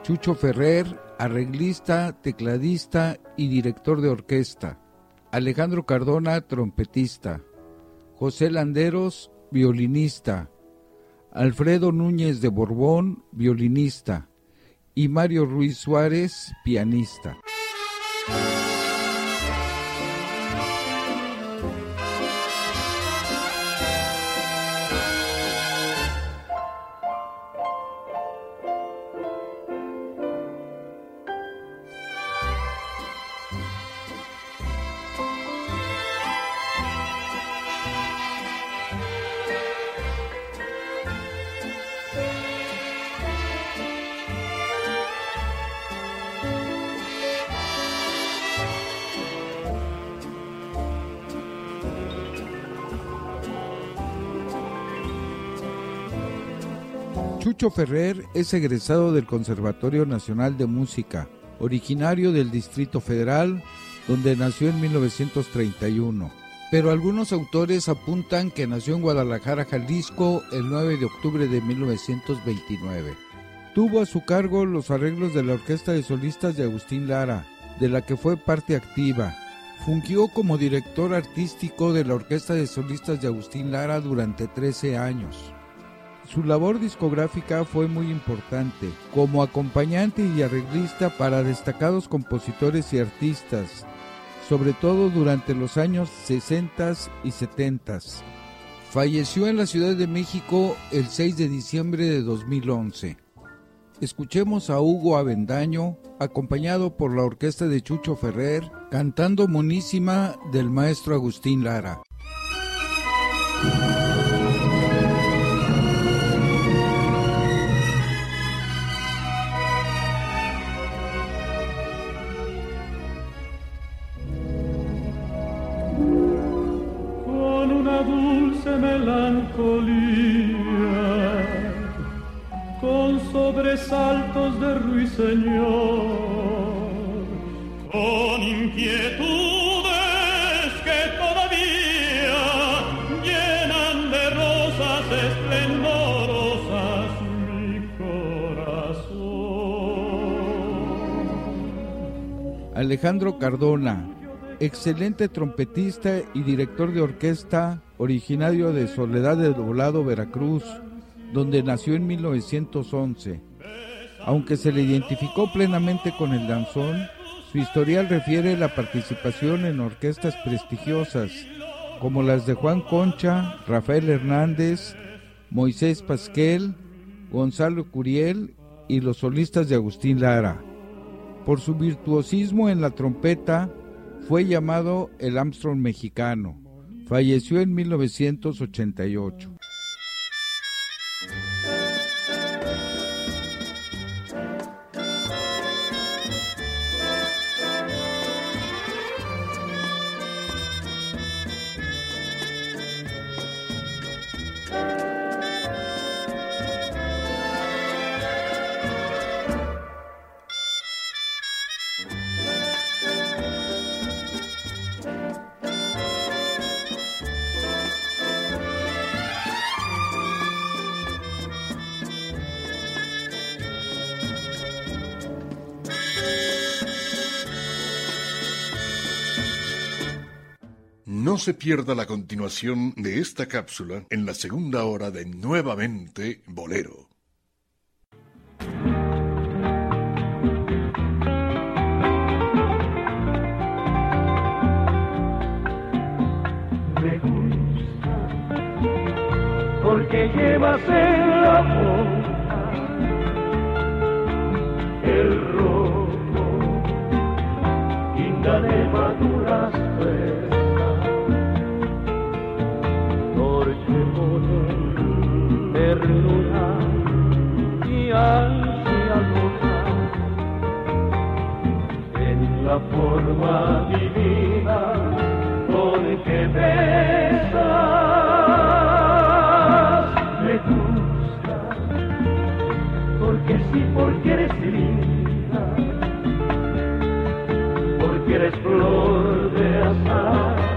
S7: Chucho Ferrer, arreglista, tecladista y director de orquesta. Alejandro Cardona, trompetista. José Landeros, violinista. Alfredo Núñez de Borbón, violinista. Y Mario Ruiz Suárez, pianista. Chucho Ferrer es egresado del Conservatorio Nacional de Música, originario del Distrito Federal, donde nació en 1931. Pero algunos autores apuntan que nació en Guadalajara, Jalisco, el 9 de octubre de 1929. Tuvo a su cargo los arreglos de la Orquesta de Solistas de Agustín Lara, de la que fue parte activa. Fungió como director artístico de la Orquesta de Solistas de Agustín Lara durante 13 años. Su labor discográfica fue muy importante, como acompañante y arreglista para destacados compositores y artistas, sobre todo durante los años 60 y 70. Falleció en la Ciudad de México el 6 de diciembre de 2011. Escuchemos a Hugo Avendaño, acompañado por la orquesta de Chucho Ferrer, cantando Monísima del maestro Agustín Lara.
S6: Sobresaltos de ruiseñor, con inquietudes que todavía llenan de rosas esplendorosas mi corazón.
S7: Alejandro Cardona, excelente trompetista y director de orquesta, originario de Soledad de Doblado, Veracruz, donde nació en 1911. Aunque se le identificó plenamente con el danzón, su historial refiere la participación en orquestas prestigiosas, como las de Juan Concha, Rafael Hernández, Moisés Pasquel, Gonzalo Curiel y los solistas de Agustín Lara. Por su virtuosismo en la trompeta, fue llamado el Armstrong mexicano. Falleció en 1988.
S1: No se pierda la continuación de esta cápsula en la segunda hora de Nuevamente Bolero.
S6: Me gusta porque llevas la el rojo, de la forma divina con que besas me gusta porque sí porque eres linda porque eres flor de azar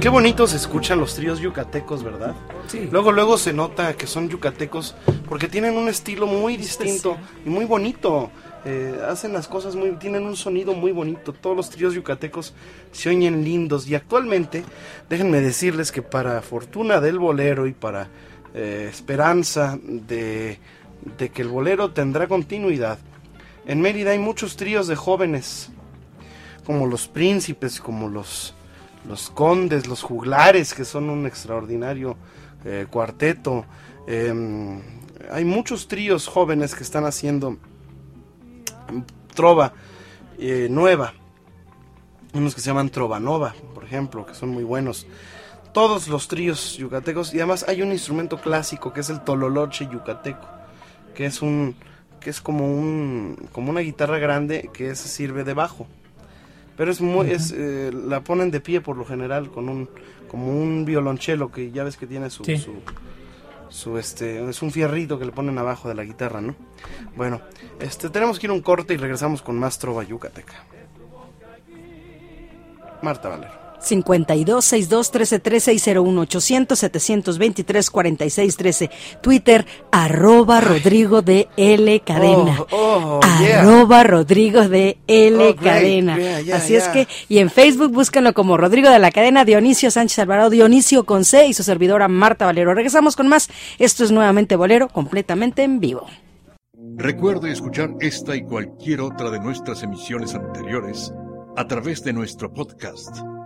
S2: Qué bonitos se escuchan los tríos yucatecos, ¿verdad?
S4: Sí.
S2: Luego, luego se nota que son yucatecos porque tienen un estilo muy distinto y muy bonito. Eh, hacen las cosas muy, tienen un sonido muy bonito. Todos los tríos yucatecos se oyen lindos y actualmente, déjenme decirles que para fortuna del bolero y para eh, esperanza de, que el bolero tendrá continuidad, en Mérida hay muchos tríos de jóvenes, como los príncipes, como los los condes, los juglares, que son un extraordinario eh, cuarteto. Eh, hay muchos tríos jóvenes que están haciendo trova eh, nueva. Unos que se llaman Trovanova, por ejemplo, que son muy buenos. Todos los tríos yucatecos. Y además hay un instrumento clásico que es el tololoche yucateco. Que es un. que es como un. como una guitarra grande que se sirve de bajo pero es muy es eh, la ponen de pie por lo general con un como un violonchelo que ya ves que tiene su,
S4: Sí.
S2: su su, este es un fierrito que le ponen abajo de la guitarra no bueno este tenemos que ir a un corte y regresamos con más trova yucateca. Marta Valero
S3: 52 62 13 13 y 01 800 723 46 13. Twitter, arroba Rodrigo de L Cadena.
S2: Oh, oh, yeah.
S3: Arroba Rodrigo de L
S2: Oh.
S3: Cadena.
S2: Yeah, yeah,
S3: Así es
S2: yeah.
S3: que, y en Facebook búscanlo como Rodrigo de la Cadena, Dionisio Sánchez Alvarado, Dionisio con C y su servidora Marta Valero. Regresamos con más. Esto es nuevamente Bolero, completamente en vivo.
S1: Recuerde escuchar esta y cualquier otra de nuestras emisiones anteriores a través de nuestro podcast,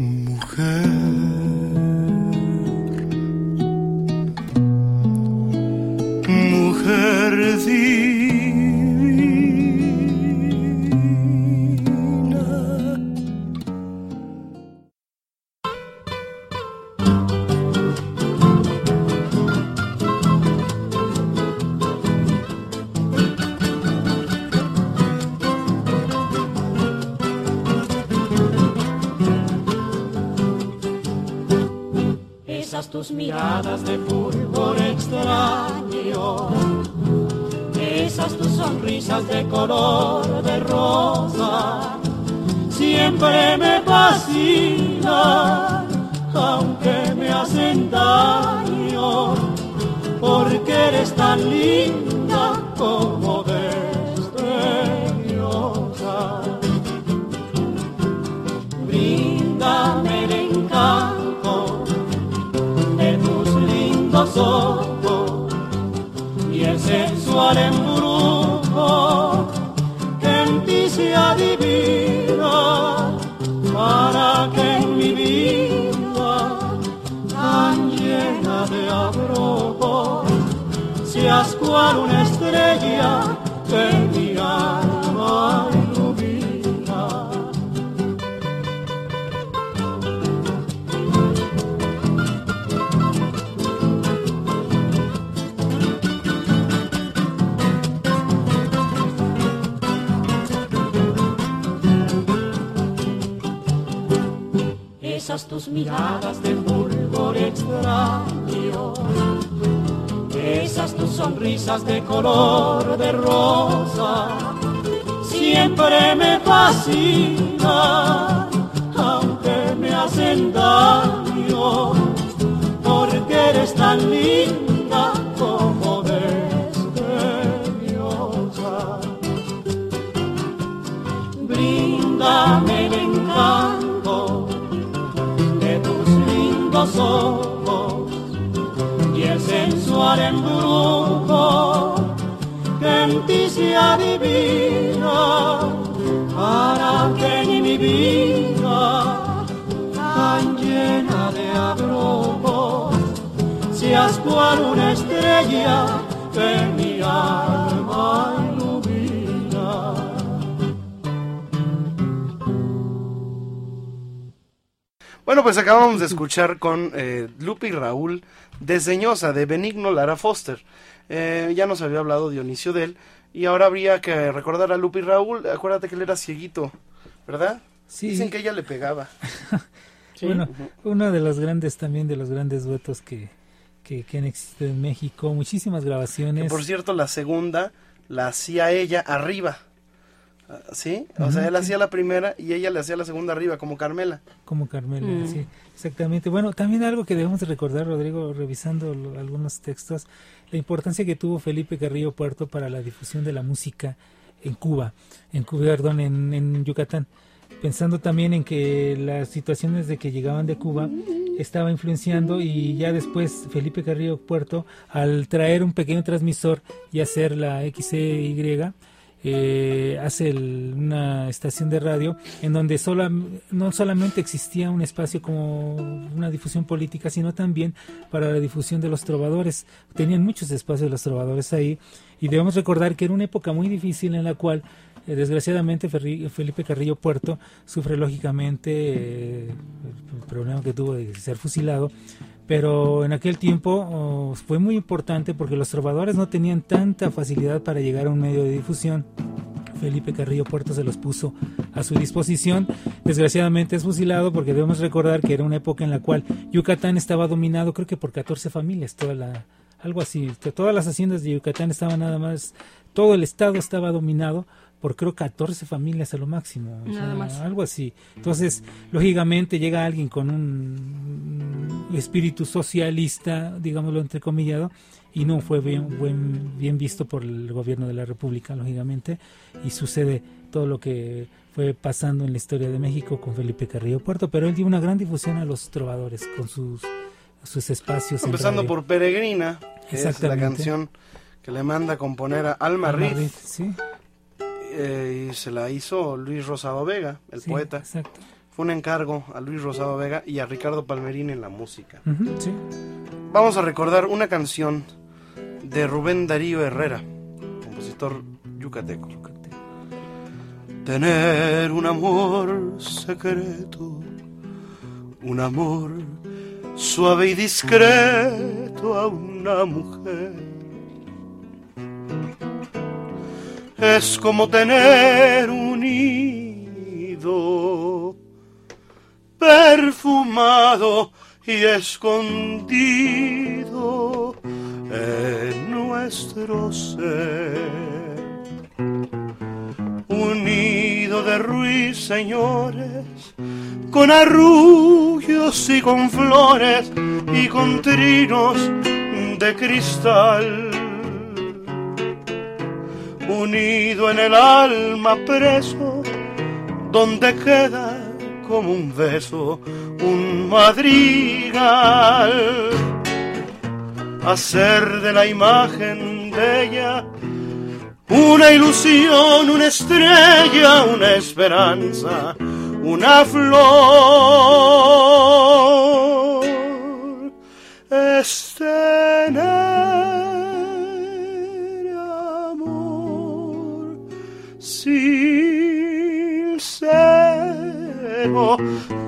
S6: Mujer. Mujer
S8: miradas de fulgor extraño, esas tus sonrisas de color de rosa, siempre me fascinan, aunque me hacen daño, porque eres tan linda cual una estrella que mi alma tus miradas de fulgor esas tus sonrisas de color de rosa, siempre me fascinan, aunque me hacen daño, porque eres tan linda como destellosa. Bríndame el encanto ojos y el sensual embrujo que en ti se adivina para que ni mi vida tan llena de abrojos seas cual una estrella que mi alma
S2: Bueno, pues acabamos de escuchar con eh, Lupe y Raúl Desdeñosa de Benigno Lara Foster. Eh, ya nos había hablado Dionisio de él. Y ahora habría que recordar a Lupe y Raúl. Acuérdate que él era cieguito, ¿verdad? Sí. Dicen que ella le pegaba.
S4: Bueno, uno de los grandes también, de los grandes duetos que, que, que han existido en México. Muchísimas grabaciones.
S2: por cierto, la segunda la hacía ella arriba. ¿Sí? O sea, él hacía la primera y ella le hacía la segunda arriba, como Carmela.
S4: Como Carmela, mm. sí, exactamente. Bueno, también algo que debemos recordar, Rodrigo, revisando algunos textos, la importancia que tuvo Felipe Carrillo Puerto para la difusión de la música en Cuba, en Cuba, perdón, en, en Yucatán. Pensando también en que las situaciones de que llegaban de Cuba estaba influenciando y ya después Felipe Carrillo Puerto, al traer un pequeño transmisor y hacer la XY, eh, hace una estación de radio en donde sola, no solamente existía un espacio como una difusión política, sino también para la difusión de los trovadores. Tenían muchos espacios los trovadores ahí y debemos recordar que era una época muy difícil en la cual eh, desgraciadamente Felipe Carrillo Puerto sufre lógicamente eh, el problema que tuvo de ser fusilado pero en aquel tiempo oh, fue muy importante porque los trovadores no tenían tanta facilidad para llegar a un medio de difusión. Felipe Carrillo Puerto se los puso a su disposición. Desgraciadamente es fusilado porque debemos recordar que era una época en la cual Yucatán estaba dominado creo que por 14 familias, toda la, algo así, todas las haciendas de Yucatán estaban nada más, todo el estado estaba dominado por creo 14 familias a lo máximo, algo así. Entonces, lógicamente llega alguien con un espíritu socialista, digámoslo entrecomillado, y no fue bien, buen, bien visto por el gobierno de la República, lógicamente, y sucede todo lo que fue pasando en la historia de México con Felipe Carrillo Puerto, pero él dio una gran difusión a los trovadores con sus, sus espacios.
S2: Empezando por Peregrina, que es la canción que le manda a componer a Alma, Riz,
S4: sí.
S2: Eh, y se la hizo Luis Rosado Vega, el poeta.
S4: Exacto.
S2: Fue un encargo a Luis Rosado Vega y a Ricardo Palmerín en la música.
S4: sí.
S2: Vamos a recordar una canción de Rubén Darío Herrera, compositor yucateco. Tener un amor secreto, un amor suave y discreto a una mujer. Es como tener un nido perfumado y escondido en nuestro ser. Un nido de ruiseñores, con arrullos y con flores y con trinos de cristal. Unido en el alma preso, donde queda como un beso, un madrigal. Hacer de la imagen de ella una ilusión, una estrella, una esperanza, una flor. Es tener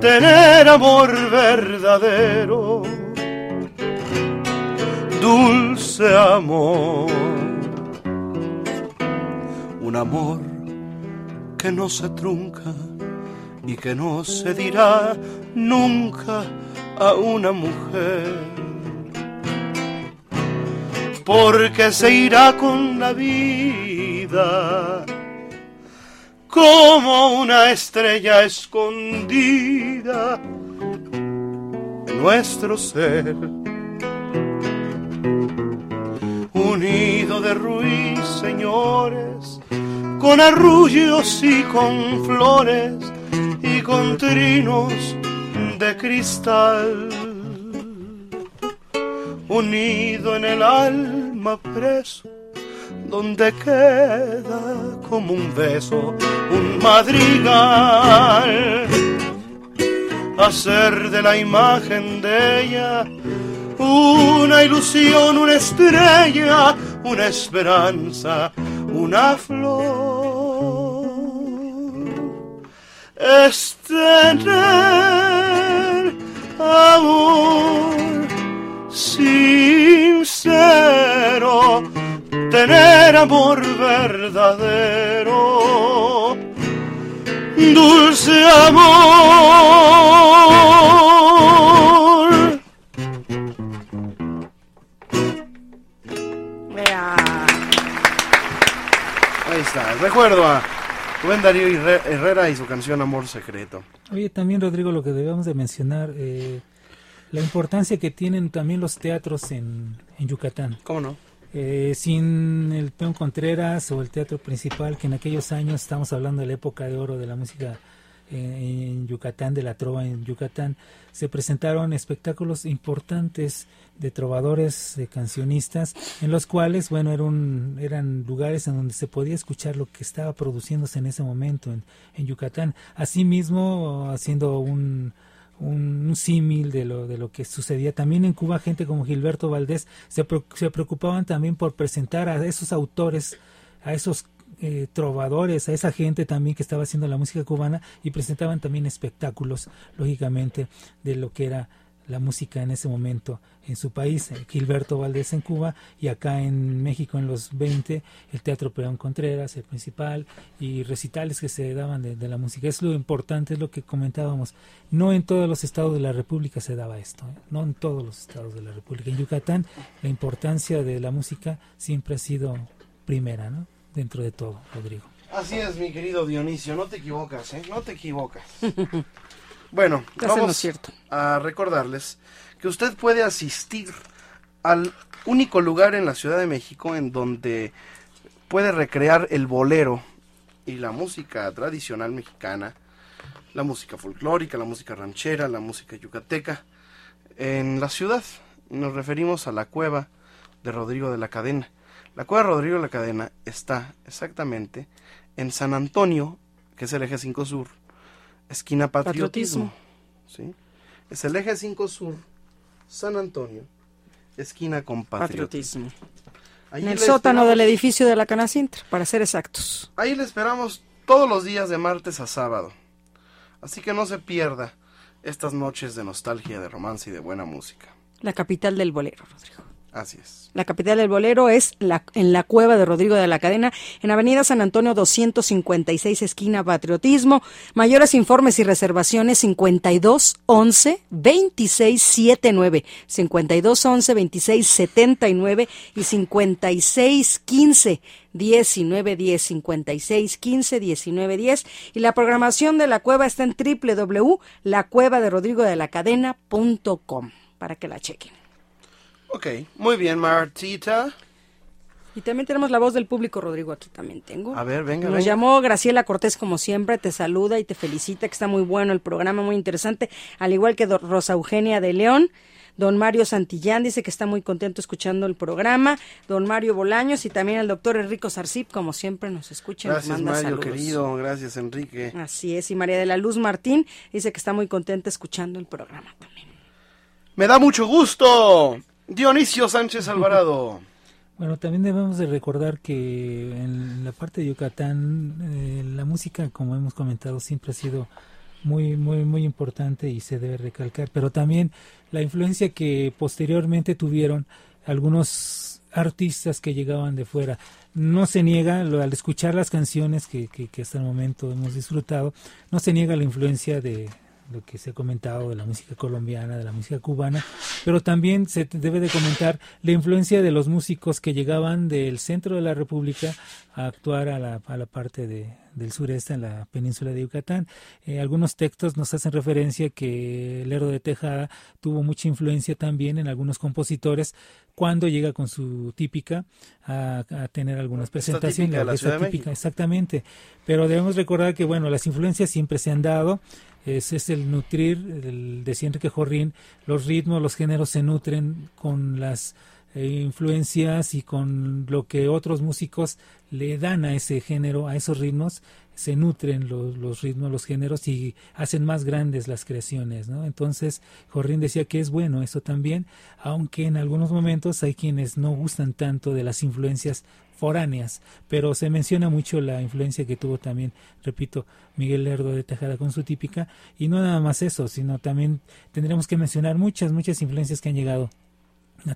S2: tener amor verdadero, dulce amor un amor que no se trunca y que no se dirá nunca a una mujer. Porque se irá con la vida como una estrella escondida en nuestro ser. Unido de ruiseñores, con arrullos y con flores y con trinos de cristal. Unido en el alma preso, donde queda como un beso, un madrigal. Hacer de la imagen de ella una ilusión, una estrella, una esperanza, una flor. Es tener amor sincero, tener amor verdadero, dulce amor. Ahí está, recuerdo a Rubén Darío Herrera y su canción Amor Secreto.
S4: Oye, también Rodrigo, lo que debemos de mencionar, eh, la importancia que tienen también los teatros en, en Yucatán.
S2: ¿Cómo no?
S4: Eh, sin el Peón Contreras o el teatro principal, que en aquellos años estamos hablando de la época de oro de la música eh, en Yucatán, de la trova en Yucatán, se presentaron espectáculos importantes de trovadores, de cancionistas, en los cuales, bueno, eran, eran lugares en donde se podía escuchar lo que estaba produciéndose en ese momento en, en Yucatán. Asimismo, haciendo un, un, símil de lo, de lo que sucedía. También en Cuba gente como Gilberto Valdés se, se preocupaban también por presentar a esos autores, a esos eh, trovadores, a esa gente también que estaba haciendo la música cubana y presentaban también espectáculos, lógicamente, de lo que era la música en ese momento en su país, Gilberto Valdés en Cuba y acá en México en los 20, el Teatro Peón Contreras, el principal, y recitales que se daban de, de, la música. Es lo importante, es lo que comentábamos. No en todos los estados de la República se daba esto, ¿eh? no en todos los estados de la República. En Yucatán la importancia de la música siempre ha sido primera, ¿no? Dentro de todo, Rodrigo.
S2: Así es, mi querido Dionisio, no te equivocas, ¿eh? No te equivocas. Bueno, vamos
S3: cierto.
S2: a recordarles que usted puede asistir al único lugar en la Ciudad de México en donde puede recrear el bolero y la música tradicional mexicana, la música folclórica, la música ranchera, la música yucateca, en la ciudad. Nos referimos a la cueva de Rodrigo de la Cadena. La cueva de Rodrigo de la Cadena está exactamente en San Antonio, que es el eje 5 sur, esquina patriotismo. ¿sí? Es el eje 5 sur, San Antonio, esquina con patriotismo.
S3: en el sótano del edificio de la Canacintra, para ser exactos.
S2: Ahí le esperamos todos los días de martes a sábado. Así que no se pierda estas noches de nostalgia, de romance y de buena música.
S3: La capital del bolero, Rodrigo.
S2: Así es.
S3: La capital del bolero es la, en la cueva de Rodrigo de la Cadena, en Avenida San Antonio 256, esquina Patriotismo. Mayores informes y reservaciones 52 11 26 79, 52 11 26 79 y 56 15 19 10 56 15 19 10 y la programación de la cueva está en www.lacuevaderodrigodelacadena.com para que la chequen.
S2: Ok, muy bien, Martita.
S3: Y también tenemos la voz del público, Rodrigo, aquí también tengo.
S2: A ver, venga,
S3: Nos llamó Graciela Cortés, como siempre, te saluda y te felicita, que está muy bueno el programa, muy interesante, al igual que Rosa Eugenia de León. Don Mario Santillán dice que está muy contento escuchando el programa. Don Mario Bolaños y también el doctor Enrico Sarcip, como siempre, nos escucha.
S2: Gracias,
S3: nos manda
S2: Mario, querido. Gracias, Enrique.
S3: Así es. Y María de la Luz Martín dice que está muy contenta escuchando el programa también.
S2: Me da mucho gusto. Dionisio Sánchez Alvarado.
S4: Bueno, también debemos de recordar que en la parte de Yucatán eh, la música, como hemos comentado, siempre ha sido muy, muy, muy importante y se debe recalcar, pero también la influencia que posteriormente tuvieron algunos artistas que llegaban de fuera. No se niega, al escuchar las canciones que, que, que hasta el momento hemos disfrutado, no se niega la influencia de, lo que se ha comentado de la música colombiana, de la música cubana, pero también se debe de comentar la influencia de los músicos que llegaban del centro de la República a actuar a la, a la parte de, del sureste, en la península de Yucatán. Eh, algunos textos nos hacen referencia que Lerdo de Tejada tuvo mucha influencia también en algunos compositores cuando llega con su típica a, tener algunas presentaciones.
S2: la
S4: típica, exactamente. Pero debemos recordar que, bueno, las influencias siempre se han dado es, es el nutrir, el, decía Enrique Jorrín, los ritmos, los géneros se nutren con las eh, influencias y con lo que otros músicos le dan a ese género, a esos ritmos, se nutren los, los, ritmos, los géneros y hacen más grandes las creaciones, ¿no? Entonces, Jorrín decía que es bueno eso también, aunque en algunos momentos hay quienes no gustan tanto de las influencias foráneas, pero se menciona mucho la influencia que tuvo también, repito, Miguel Lerdo de Tejada con su típica, y no nada más eso, sino también tendremos que mencionar muchas, muchas influencias que han llegado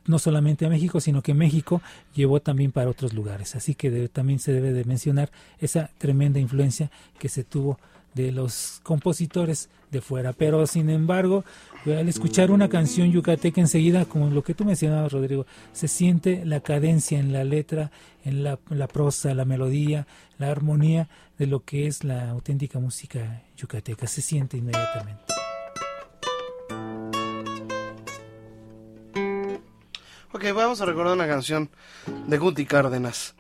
S4: no solamente a México, sino que México llevó también para otros lugares. Así que también se debe de mencionar esa tremenda influencia que se tuvo de los compositores de fuera. Pero sin embargo, al escuchar una canción yucateca enseguida, como lo que tú mencionabas, Rodrigo, se siente la cadencia en la letra, en la, la prosa, la melodía, la armonía de lo que es la auténtica música yucateca. Se siente inmediatamente.
S2: Ok, vamos a recordar una canción de Guti Cárdenas.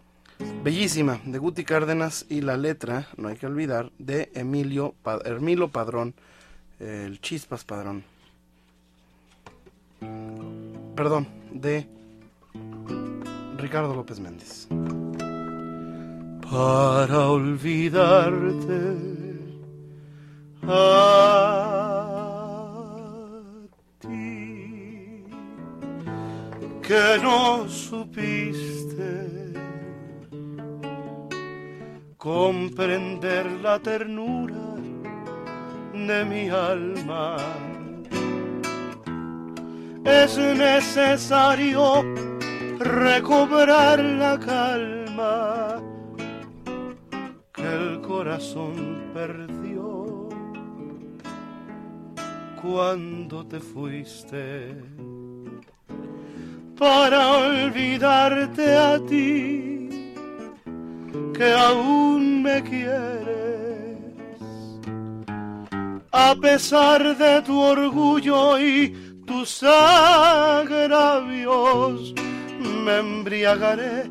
S2: Bellísima, de Guti Cárdenas y la letra, no hay que olvidar, de Emilio Padrón, el Chispas Padrón. Perdón, de Ricardo López Méndez. Para olvidarte a ti que no supiste comprender la ternura de mi alma. Es necesario recobrar la calma que el corazón perdió cuando te fuiste para olvidarte a ti que aún me quieres, a pesar de tu orgullo y tus agravios me embriagaré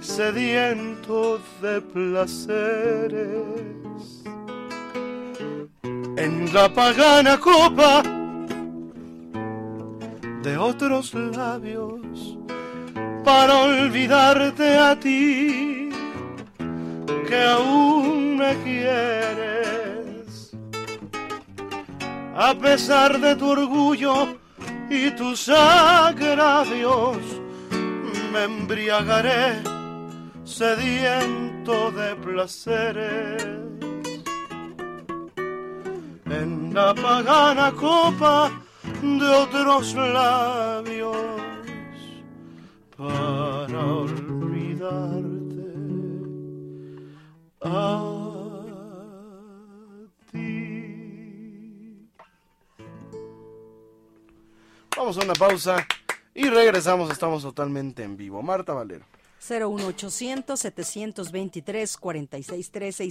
S2: sediento de placeres. En la pagana copa de otros labios para olvidarte a ti que aún me quieres. A pesar de tu orgullo y tus agravios, me embriagaré sediento de placeres. En la pagana copa de otros labios para a ti. Vamos a una pausa y regresamos, estamos totalmente en vivo. Marta Valero.
S3: 01800-723-4613 y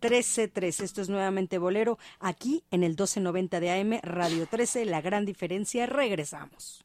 S3: 5262-1313. Esto es nuevamente Bolero, aquí en el 1290 de AM, Radio 13, La Gran Diferencia. Regresamos.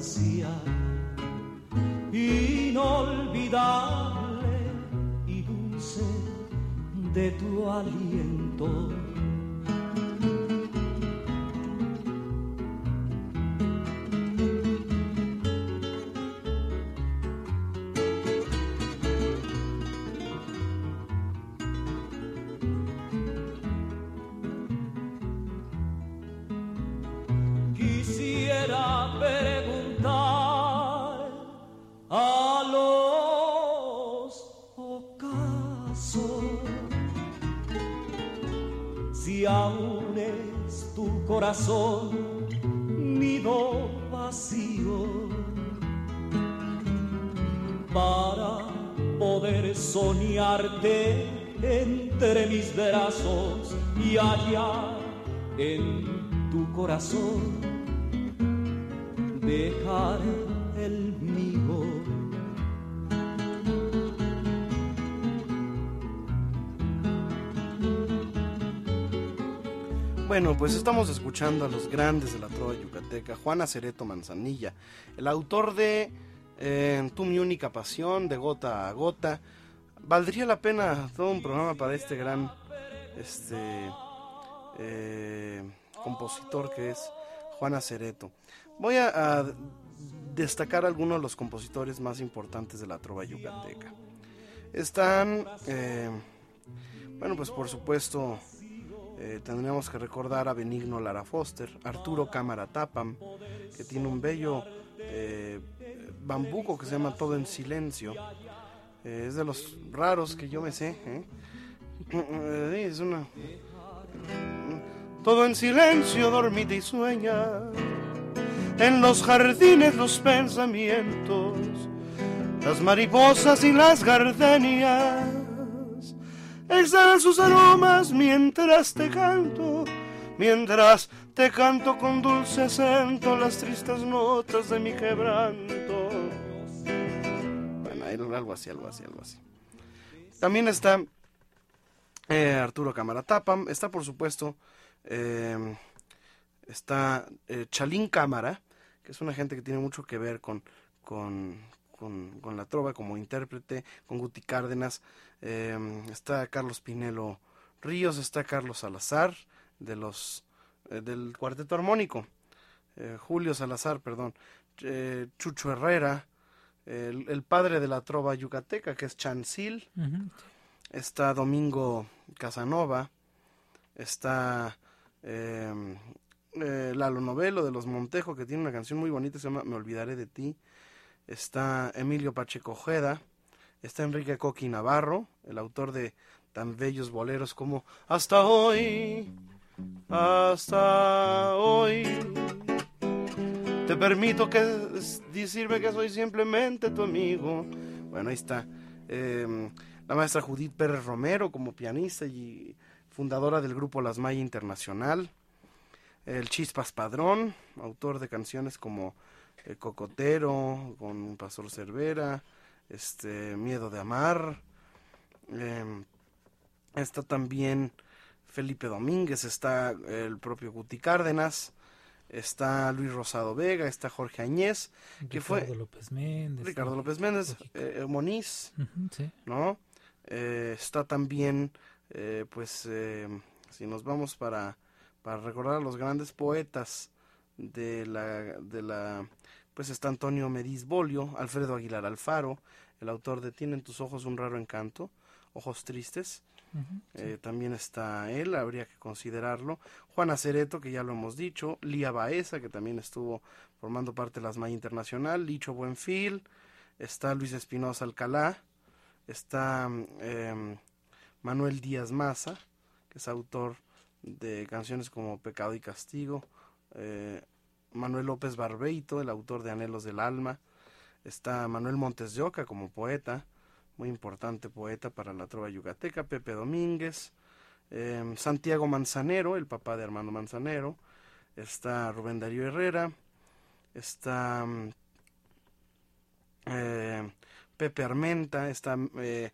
S9: Fragancia inolvidable y dulce de tu aliento. Corazón nido vacío para poder soñarte entre mis brazos y allá en tu corazón dejar
S2: Bueno, pues estamos escuchando a los grandes de la trova yucateca, Juan Acereto Manzanilla, el autor de eh, Tu mi única pasión, de gota a gota. Valdría la pena todo un programa para este gran este eh, compositor que es Juan Acereto. Voy a, destacar algunos de los compositores más importantes de la trova yucateca. Están, eh, bueno, pues por supuesto, eh, tendríamos que recordar a Benigno Lara Foster, Arturo Cámara Tapam, que tiene un bello eh, bambuco que se llama Todo en Silencio. Eh, es de los raros que yo me sé. Es una. Todo en silencio, dormite y sueña. En los jardines los pensamientos las mariposas y las gardenias exhalan sus aromas mientras te canto, mientras te canto con dulce acento las tristes notas de mi quebranto. Bueno, algo así, algo así, algo así. También está eh, Arturo Camaratapa, está por supuesto, eh, está eh, Chalín Cámara, que es una gente que tiene mucho que ver con, con, con, la trova como intérprete, con Guti Cárdenas, em, está Carlos Pinelo Ríos, está Carlos Salazar, de los, eh, del cuarteto armónico, eh, Julio Salazar, perdón, eh, Chucho Herrera, el, padre de la trova yucateca, que es Chancil, está Domingo Casanova, está em, Lalo Novelo de los Montejo, que tiene una canción muy bonita, se llama Me Olvidaré de Ti, está Emilio Pacheco Ojeda, está Enrique Coqui Navarro, el autor de tan bellos boleros como Hasta hoy, hasta hoy. Te permito que decirme que soy simplemente tu amigo. Bueno, ahí está. Em, la maestra Judith Pérez Romero como pianista y fundadora del grupo Las Maya Internacional. El Chispas Padrón, autor de canciones como el Cocotero, con Pastor Cervera, este, Miedo de Amar. Em, está también Felipe Domínguez, está el propio Guti Cárdenas, está Luis Rosado Vega, está Jorge Añez, que fue
S4: López Méndez,
S2: Ricardo López Méndez, eh, eh, Moniz, ¿no? Eh, está también, pues, si nos vamos para, para recordar a los grandes poetas de la, de la pues está Antonio Mediz Bolio, Alfredo Aguilar Alfaro, el autor de Tienen tus ojos un raro encanto, Ojos Tristes. Eh, también está él, habría que considerarlo. Juana Cereto, que ya lo hemos dicho. Lía Baeza, que también estuvo formando parte de las MAI Internacional. Licho Buenfil. Está Luis Espinosa Alcalá. Está em, Manuel Díaz Maza, que es autor de canciones como Pecado y Castigo. Eh, Manuel López Barbeito, el autor de Anhelos del Alma. Está Manuel Montes de Oca como poeta, muy importante poeta para la trova yucateca. Pepe Domínguez. Em, Santiago Manzanero, el papá de Armando Manzanero. Está Rubén Darío Herrera. Está eh, Pepe Armenta. Está eh,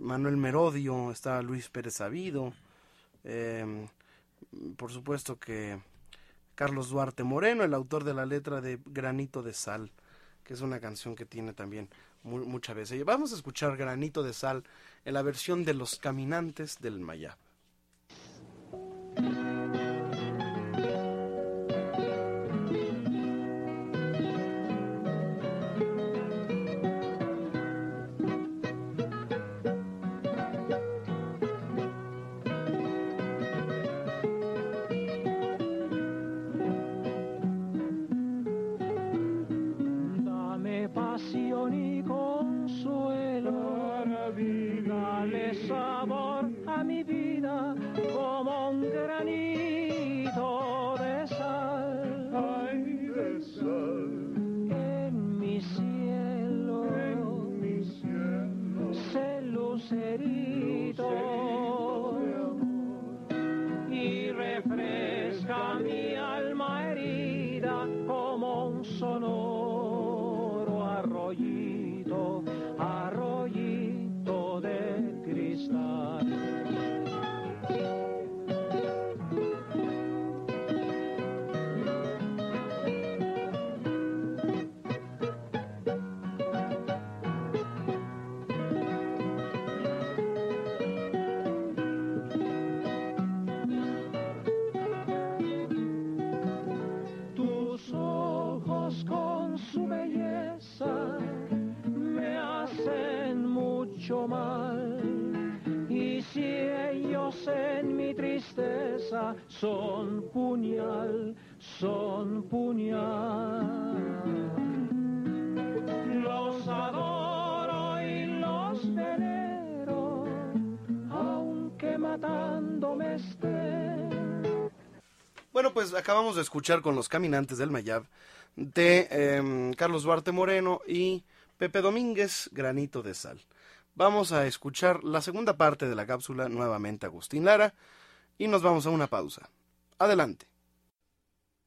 S2: Manuel Merodio. Está Luis Pérez Sabido. Em, por supuesto que Carlos Duarte Moreno, el autor de la letra de Granito de Sal, que es una canción que tiene también mucha veces. Vamos a escuchar Granito de Sal en la versión de Los Caminantes del Mayab.
S8: Son puñal, son puñal. Los adoro y los venero, aunque matándome estén.
S2: Bueno, pues acabamos de escuchar con los caminantes del Mayab de em, Carlos Duarte Moreno y Pepe Domínguez, Granito de Sal. Vamos a escuchar la segunda parte de la cápsula nuevamente Agustín Lara y nos vamos a una pausa. Adelante.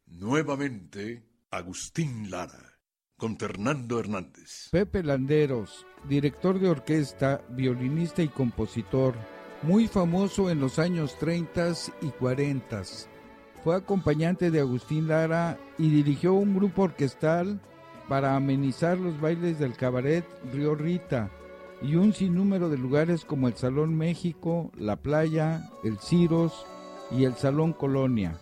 S1: Nuevamente Agustín Lara con Fernando Hernández.
S7: Pepe Landeros, director de orquesta, violinista y compositor, muy famoso en los años 30 y 40. Fue acompañante de Agustín Lara y dirigió un grupo orquestal para amenizar los bailes del cabaret Río Rita y un sinnúmero de lugares como el Salón México, La Playa, el Ciros y el Salón Colonia.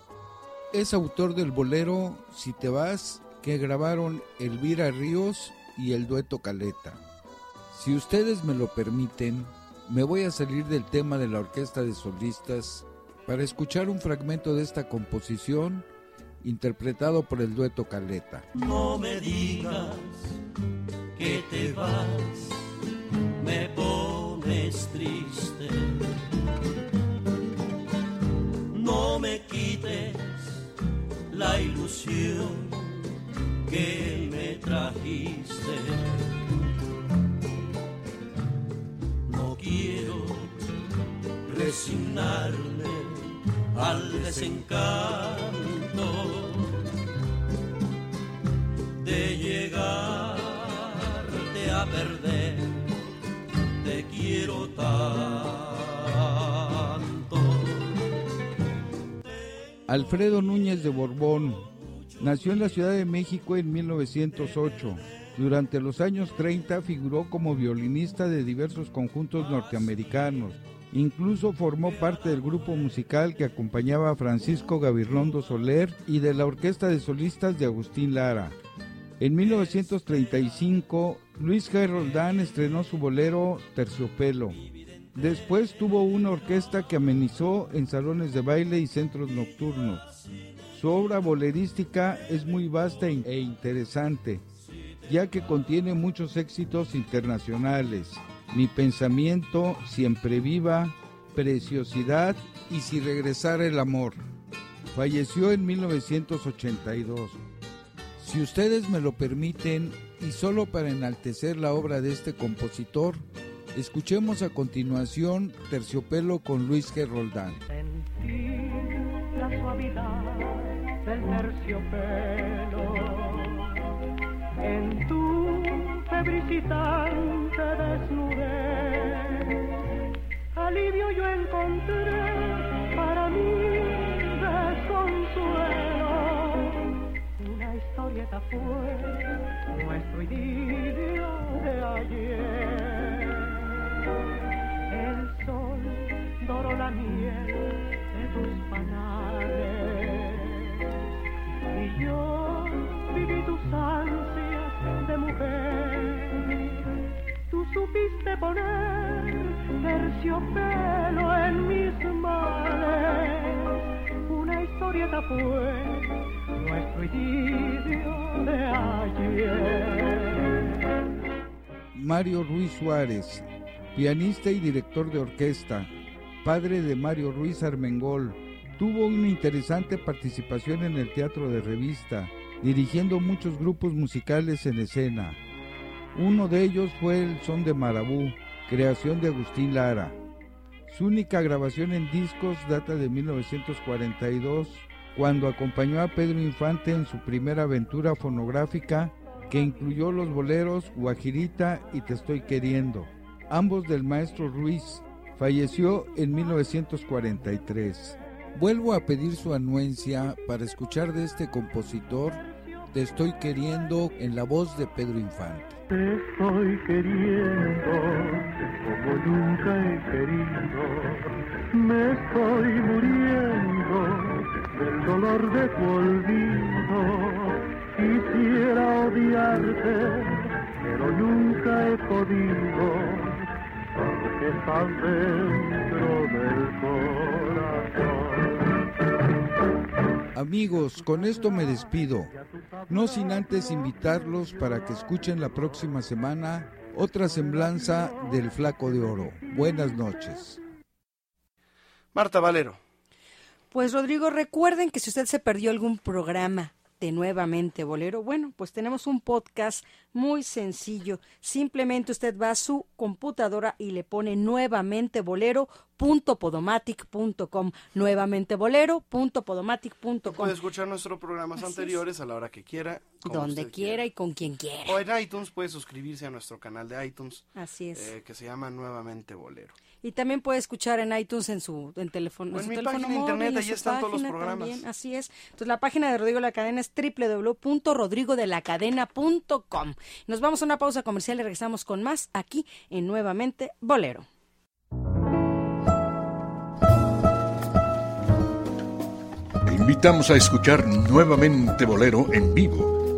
S7: Es autor del bolero Si te vas, que grabaron Elvira Ríos y el dueto Caleta. Si ustedes me lo permiten, me voy a salir del tema de la orquesta de solistas para escuchar un fragmento de esta composición interpretado por el dueto Caleta.
S6: No me digas que te vas, me pones triste. No me quites la ilusión que me trajiste. No quiero resignarme al desencanto de llegarte a perder.
S7: Alfredo Núñez de Borbón nació en la Ciudad de México en 1908. Durante los años 30 figuró como violinista de diversos conjuntos norteamericanos. Incluso formó parte del grupo musical que acompañaba a Francisco Gavirlondo Soler y de la orquesta de solistas de Agustín Lara. En 1935, Luis G. Roldán estrenó su bolero Terciopelo. Después tuvo una orquesta que amenizó en salones de baile y centros nocturnos. Su obra bolerística es muy vasta e interesante, ya que contiene muchos éxitos internacionales. Mi pensamiento siempre viva, preciosidad y si regresara el amor. Falleció en 1982. Si ustedes me lo permiten, y solo para enaltecer la obra de este compositor, escuchemos a continuación Terciopelo con Luis G. Roldán.
S10: La suavidad del terciopelo en tu febricitante desnudez. Alivio yo encontré historieta fue nuestro idilio de ayer. El sol doró la miel de tus panales y yo viví tus ansias de mujer. Tú supiste poner terciopelo en mis males. Una historieta fue nuestro idilio de ayer.
S7: Mario Ruiz Suárez, pianista y director de orquesta, padre de Mario Ruiz Armengol, tuvo una interesante participación en el teatro de revista, dirigiendo muchos grupos musicales en escena. Uno de ellos fue el Son de Marabú, creación de Agustín Lara. Su única grabación en discos data de 1942, cuando acompañó a Pedro Infante en su primera aventura fonográfica que incluyó los boleros Guajirita y Te estoy queriendo, ambos del maestro Ruiz. Falleció en 1943. Vuelvo a pedir su anuencia para escuchar de este compositor Te estoy queriendo en la voz de Pedro Infante.
S10: Te estoy queriendo como nunca he querido. Me estoy muriendo del dolor de tu olvido. Quisiera odiarte, pero nunca he podido. Porque estás dentro del corazón.
S7: Amigos, con esto me despido, no sin antes invitarlos para que escuchen la próxima semana otra semblanza del Flaco de Oro. Buenas noches.
S2: Marta Valero.
S3: Pues Rodrigo, recuerden que si usted se perdió algún programa de Nuevamente Bolero, bueno, pues tenemos un podcast Muy sencillo. Simplemente usted va a su computadora y le pone nuevamente bolero.podomatic.com. Nuevamente bolero.podomatic.com.
S2: Puede escuchar nuestros programas
S3: Así es.
S2: anteriores a la hora que quiera.
S3: Donde
S2: usted
S3: quiera y con quien quiera.
S2: O en iTunes puede suscribirse a nuestro canal de iTunes.
S3: Así es.
S2: eh, que se llama Nuevamente Bolero.
S3: Y también puede escuchar en iTunes en su en teléfono.
S2: O en
S3: su
S2: mi
S3: teléfono
S2: página de
S3: móvil,
S2: internet,
S3: en
S2: ahí están todos los programas.
S3: también, así es. Entonces la página de Rodrigo de la Cadena es www.rodrigodelacadena.com. Nos vamos a una pausa comercial y regresamos con más aquí en Nuevamente Bolero.
S1: Te invitamos a escuchar nuevamente Bolero en vivo,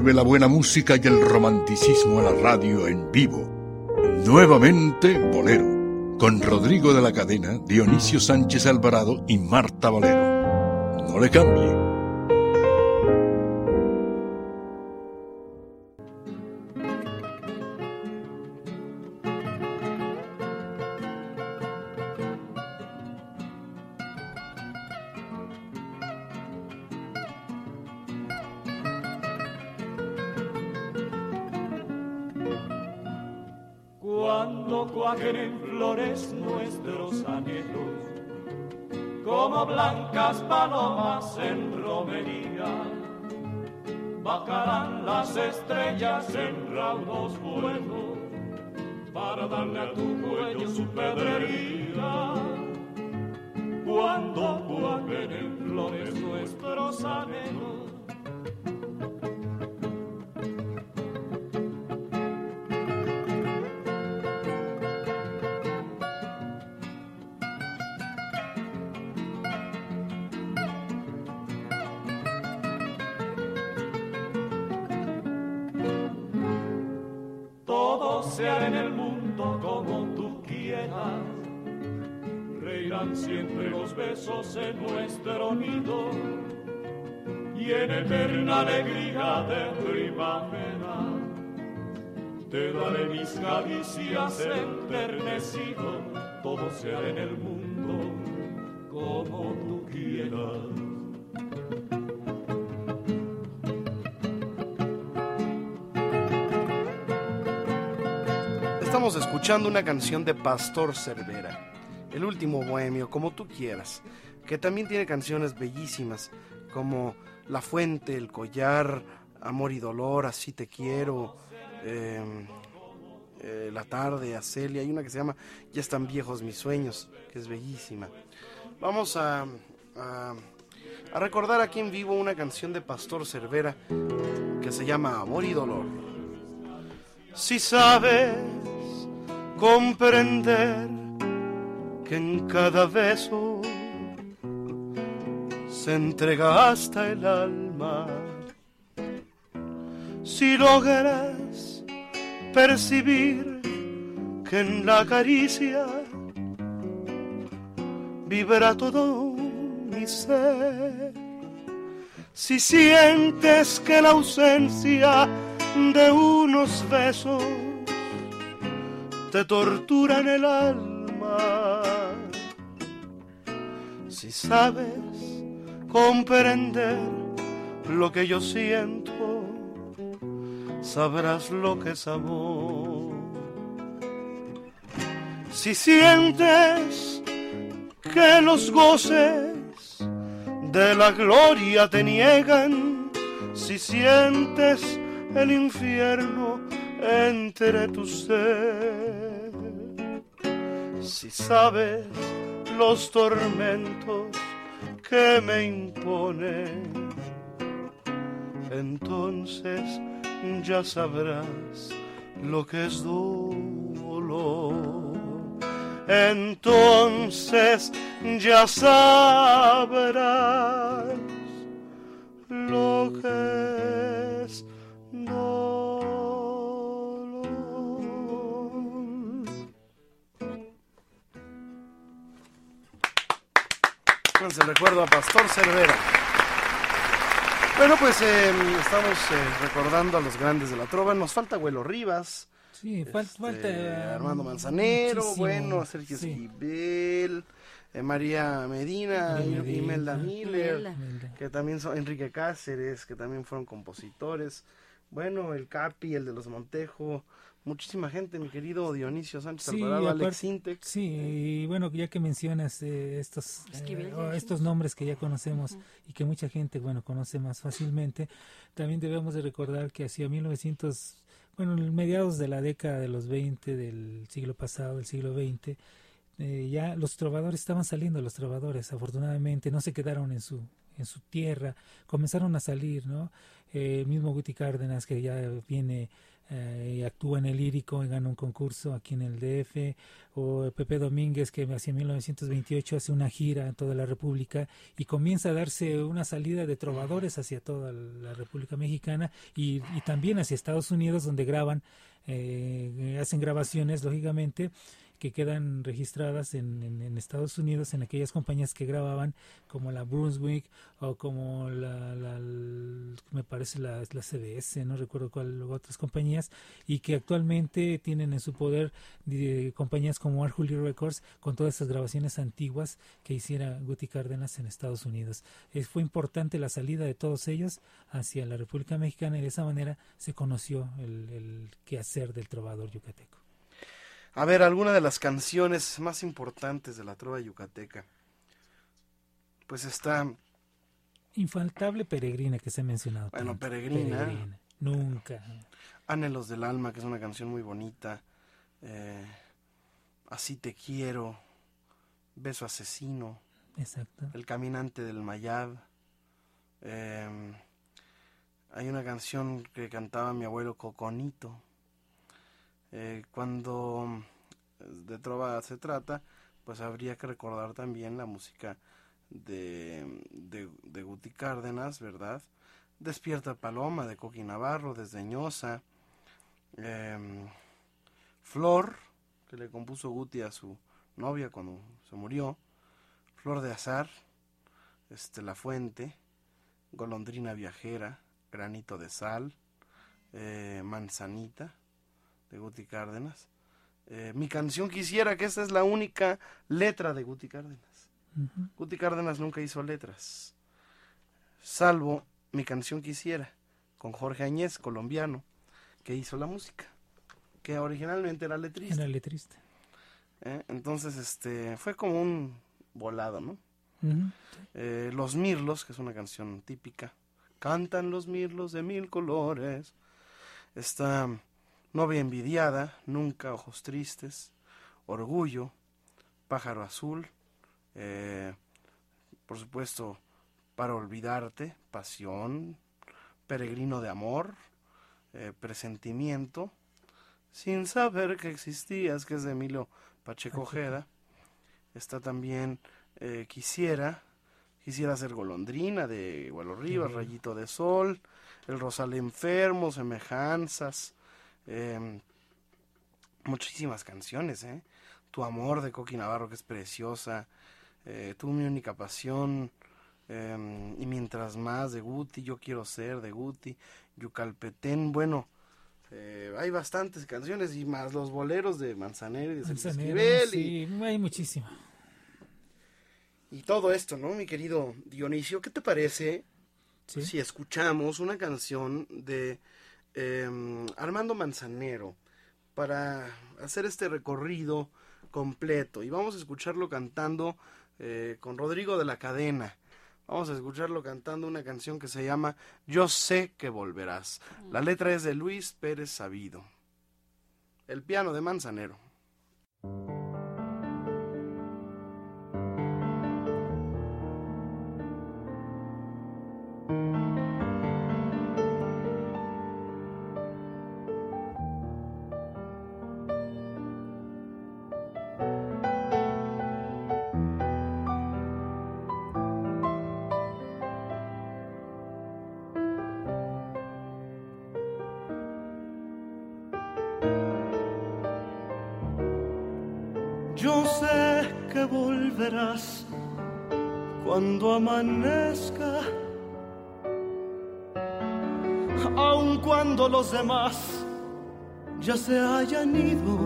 S1: Vuelve la buena música y el romanticismo a la radio en vivo. Nuevamente Bolero, con Rodrigo de la Cadena, Dionisio Sánchez Alvarado y Marta Valero. No le cambie.
S9: Estrellas en raudos vuelos para darle a tu cuello su pedrería. Siempre los besos en nuestro nido y en eterna alegría de primavera. Te daré mis caricias enternecido, todo sea en el mundo como tú quieras.
S2: Estamos escuchando una canción de Pastor Cervera, el último bohemio, como tú quieras, que también tiene canciones bellísimas como La Fuente, El Collar, Amor y Dolor, Así Te Quiero, eh, eh, La Tarde, Acelia, hay una que se llama Ya están viejos mis sueños, que es bellísima. Vamos a, a, a recordar aquí en vivo una canción de Pastor Cervera que se llama Amor y Dolor. Si sabes comprender que en cada beso se entrega hasta el alma. Si logras percibir que en la caricia vibra todo mi ser. Si sientes que la ausencia de unos besos te torturan el alma. Si sabes comprender lo que yo siento, sabrás lo que es amor. Si sientes que los goces de la gloria te niegan, si sientes el infierno entre tu ser. Si sabes los tormentos que me imponen, entonces ya sabrás lo que es dolor. Entonces ya sabrás lo que es dolor. Pues el recuerdo a Pastor Cervera. Bueno, pues eh, estamos eh, recordando a los grandes de la trova. Nos falta Abuelo Rivas.
S4: Sí, fal-
S2: este,
S4: falta.
S2: Armando Manzanero,
S4: muchísimo.
S2: bueno, Sergio
S4: Sí.
S2: Esquivel, eh, María Medina, y- Imelda
S4: Medina.
S2: Miller,
S3: Imelda.
S4: Imelda.
S2: que también son Enrique Cáceres, que también fueron compositores. Bueno, el Capi, el de los Montejo, muchísima gente, mi querido Dionisio Sánchez
S4: Sí,
S2: Alvarado, Alex Sintek.
S4: Sí, y bueno, ya que mencionas eh, estos, eh, estos nombres que ya conocemos y que mucha gente, bueno, conoce más fácilmente, también debemos de recordar que hacia 1900, bueno, en mediados de la década de los 20 del siglo pasado, del siglo 20, eh, ya los trovadores estaban saliendo, los trovadores, afortunadamente, no se quedaron en su en su tierra, comenzaron a salir, ¿no? Eh, el mismo Guti Cárdenas que ya viene eh, y actúa en el lírico y gana un concurso aquí en el DF, o Pepe Domínguez que hacia 1928 hace una gira en toda la República y comienza a darse una salida de trovadores hacia toda la República Mexicana y, y también hacia Estados Unidos donde graban, eh, hacen grabaciones lógicamente que quedan registradas en, Estados Unidos en aquellas compañías que grababan como la Brunswick o como la, la- me parece la, CBS no recuerdo cuál otras compañías y que actualmente tienen en su poder de- compañías como Arjuli Records con todas esas grabaciones antiguas que hiciera Guti Cárdenas en Estados Unidos. Eh, fue importante la salida de todos ellos hacia la República Mexicana y de esa manera se conoció el, el quehacer del trovador yucateco
S2: A ver, alguna de las canciones más importantes de la trova yucateca. Pues está,
S4: infaltable peregrina que se ha mencionado.
S2: Bueno,
S4: tanto.
S2: Peregrina.
S4: Nunca.
S2: Anhelos del Alma, que es una canción muy bonita. eh, Así te quiero. Beso asesino.
S4: Exacto.
S2: El caminante del Mayab. eh, hay una canción que cantaba mi abuelo Coconito. Eh, cuando de trova se trata, pues habría que recordar también la música de, de, Guti Cárdenas, ¿verdad? Despierta Paloma de Coqui Navarro, Desdeñosa. em, Flor, que le compuso Guti a su novia cuando se murió. Flor de Azar, este, La Fuente, Golondrina Viajera, Granito de Sal, eh, Manzanita, de Guti Cárdenas. Eh, mi canción quisiera que esta es la única letra de Guti Cárdenas. Guti Cárdenas nunca hizo letras, salvo mi canción quisiera, con Jorge Añez, colombiano, que hizo la música, que originalmente era letrista.
S4: Era letrista.
S2: ¿eh? Entonces, este, fue como un volado, ¿no? Eh, los Mirlos, que es una canción típica. Cantan los Mirlos de mil colores. Está Novia envidiada, Nunca ojos tristes. Orgullo, Pájaro azul. eh, por supuesto, Para olvidarte, Pasión. Peregrino de amor. eh, presentimiento. Sin saber que existías, que es de Emilio Pacheco Ojeda. Está también eh, Quisiera, Quisiera ser golondrina de Gualo Rivas. Rayito de Sol, El Rosal Enfermo, Semejanzas, em, muchísimas canciones, ¿eh? Tu amor de Coqui Navarro, que es preciosa, eh, Tú mi única pasión, em, y mientras más de Guti, Yo quiero ser de Guti, Yucalpetén, bueno, eh, hay bastantes canciones y más los boleros de Manzanero y de Sergio
S4: Manzanero,
S2: Esquivel y-
S4: sí, hay muchísimo.
S2: y todo esto, ¿no, mi querido Dionisio? ¿Qué te parece
S4: Sí.
S2: si escuchamos una canción de em, Armando Manzanero para hacer este recorrido completo? Y vamos a escucharlo cantando eh, con Rodrigo de la Cadena. Vamos a escucharlo cantando una canción que se llama Yo sé que volverás. La letra es de Luis Pérez Sabido. El piano de Manzanero. Cuando amanezca, aun cuando los demás ya se hayan ido.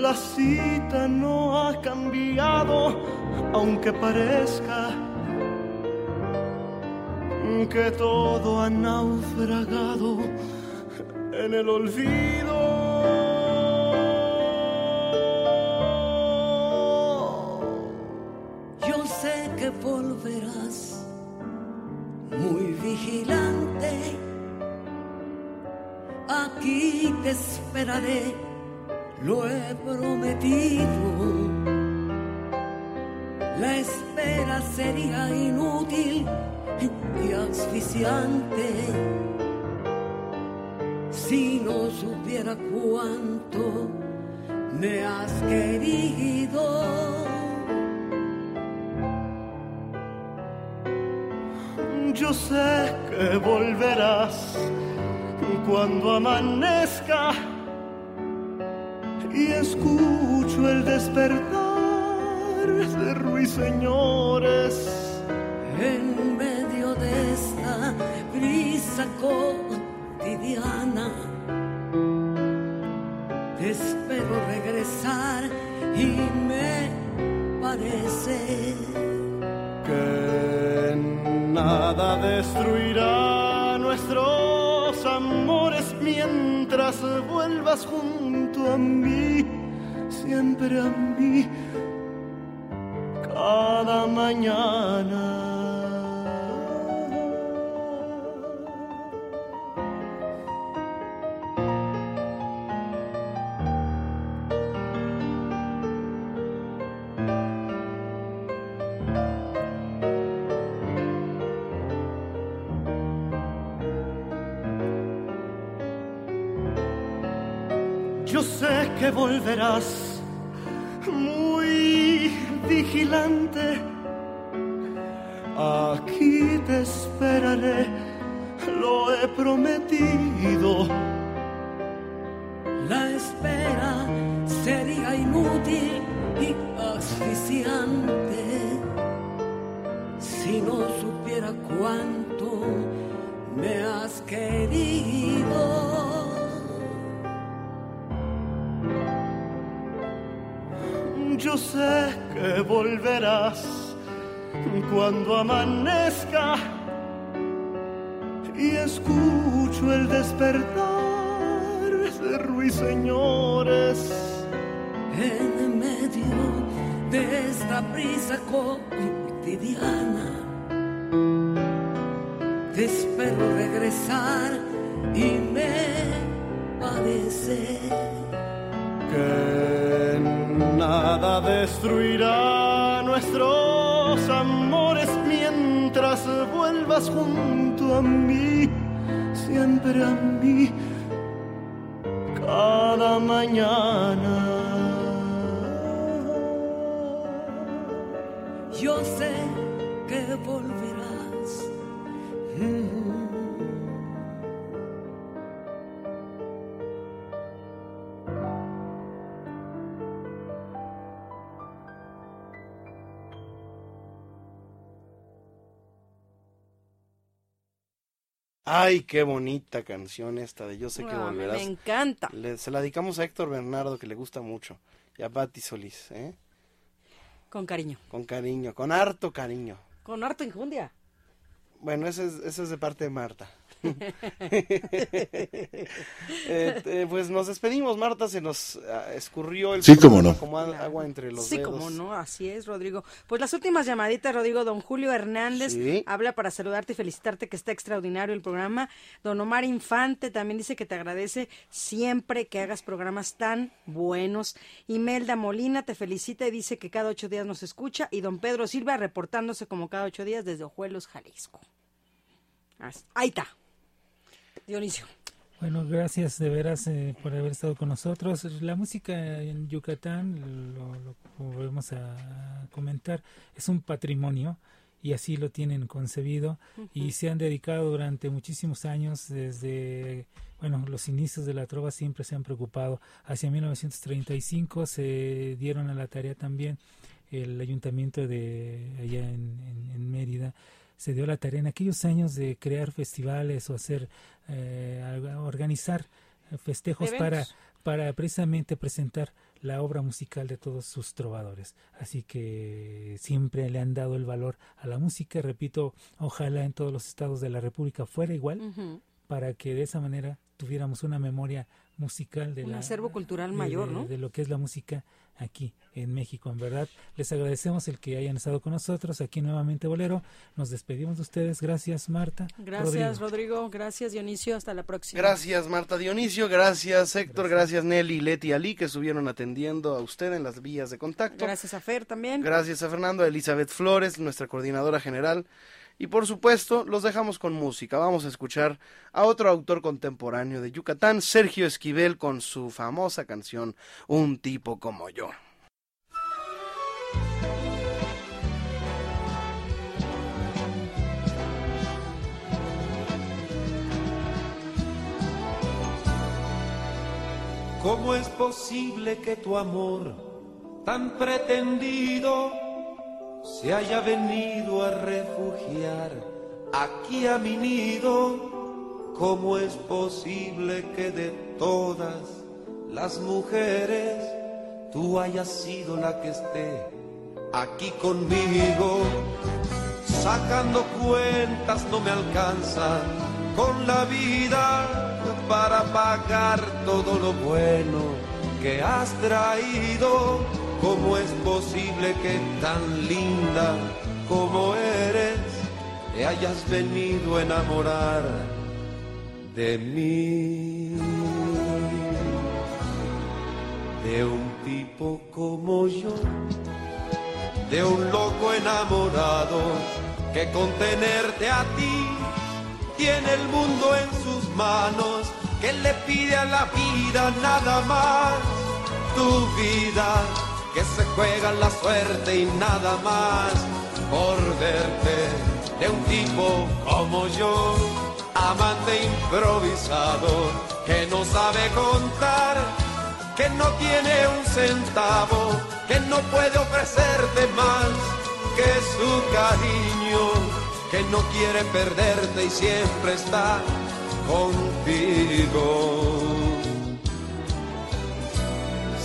S2: La cita no ha cambiado, aunque parezca que todo ha naufragado en el olvido.
S11: Esperaré, lo he prometido. La espera sería inútil y asfixiante si no supiera cuánto me has querido.
S2: Yo sé que volverás cuando amanezca y escucho el despertar de ruiseñores
S11: en medio de esta brisa cotidiana. Espero regresar y me parece
S2: que nada destruirá amores mientras vuelvas junto a mí, siempre a mí, cada mañana. Volverás muy vigilante. Aquí te esperaré, lo he prometido.
S11: La espera sería inútil y asfixiante si no supiera cuánto me has querido.
S2: Yo sé que volverás cuando amanezca y escucho el despertar de ruiseñores
S11: en medio de esta prisa cotidiana. Te espero regresar y me parece
S2: que nada destruirá nuestros amores mientras vuelvas junto a mí, siempre a mí, cada mañana.
S11: Yo sé que volverás.
S12: Ay, qué bonita canción esta de Yo sé que volverás.
S3: Me encanta.
S12: Le- se la dedicamos a Héctor Bernardo, que le gusta mucho. Y a Patti Solís, ¿eh?
S3: Con cariño.
S12: Con cariño, con harto cariño.
S3: Con harto injundia.
S12: Bueno, ese es, ese es de parte de Marta. Eh, eh, pues nos despedimos, Marta, se nos ah, escurrió el
S1: Sí, cómo no.
S12: como agua entre los
S3: Sí,
S12: dedos.
S3: como no, así es, Rodrigo. Pues las últimas llamaditas, Rodrigo, don Julio Hernández
S12: Sí.
S3: habla para saludarte y felicitarte que está extraordinario el programa. Don Omar Infante también dice que te agradece siempre que hagas programas tan buenos. Imelda Molina te felicita y dice que cada ocho días nos escucha. Y don Pedro Silva reportándose como cada ocho días desde Ojuelos, Jalisco. Ahí está. Dionisio.
S4: Bueno, gracias de veras eh, por haber estado con nosotros. La música en Yucatán, lo, lo volvemos a comentar, es un patrimonio y así lo tienen concebido y se han dedicado durante muchísimos años desde bueno los inicios de la trova siempre se han preocupado hacia 1935 se dieron a la tarea también el ayuntamiento de allá en, Mérida se dio la tarea en aquellos años de crear festivales o hacer, eh, organizar festejos para, para precisamente presentar la obra musical de todos sus trovadores. Así que siempre le han dado el valor a la música. Repito, ojalá en todos los estados de la República fuera igual, para que de esa manera tuviéramos una memoria musical de
S3: un
S4: la,
S3: acervo cultural mayor, ¿no?
S4: De lo que es la música aquí en México. En verdad, les agradecemos el que hayan estado con nosotros aquí nuevamente Bolero. Nos despedimos de ustedes. Gracias, Marta.
S3: Gracias, Rodrigo. Gracias, Dionisio. Hasta la próxima.
S2: Gracias, Marta Dionisio. Gracias, Héctor. Gracias, Nelly, Leti, Ali, que estuvieron atendiendo a usted en las vías de contacto.
S3: Gracias a Fer también.
S2: Gracias a Fernando, a Elizabeth Flores, nuestra coordinadora general. Y por supuesto, los dejamos con música. Vamos a escuchar a otro autor contemporáneo de Yucatán, Sergio Esquivel, con su famosa canción Un tipo como yo.
S13: ¿Cómo es posible que tu amor tan pretendido se haya venido a refugiar aquí a mi nido, ¿cómo es posible que de todas las mujeres tú hayas sido la que esté aquí conmigo? Sacando cuentas no me alcanza con la vida para pagar todo lo bueno que has traído ¿Cómo es posible que tan linda como eres te hayas venido a enamorar de mí? De un tipo como yo, de un loco enamorado que con tenerte a ti tiene el mundo en sus manos, que le pide a la vida nada más tu vida que se juega la suerte y nada más por verte de un tipo como yo, amante improvisado, que no sabe contar, que no tiene un centavo, que no puede ofrecerte más que su cariño, que no quiere perderte y siempre está contigo.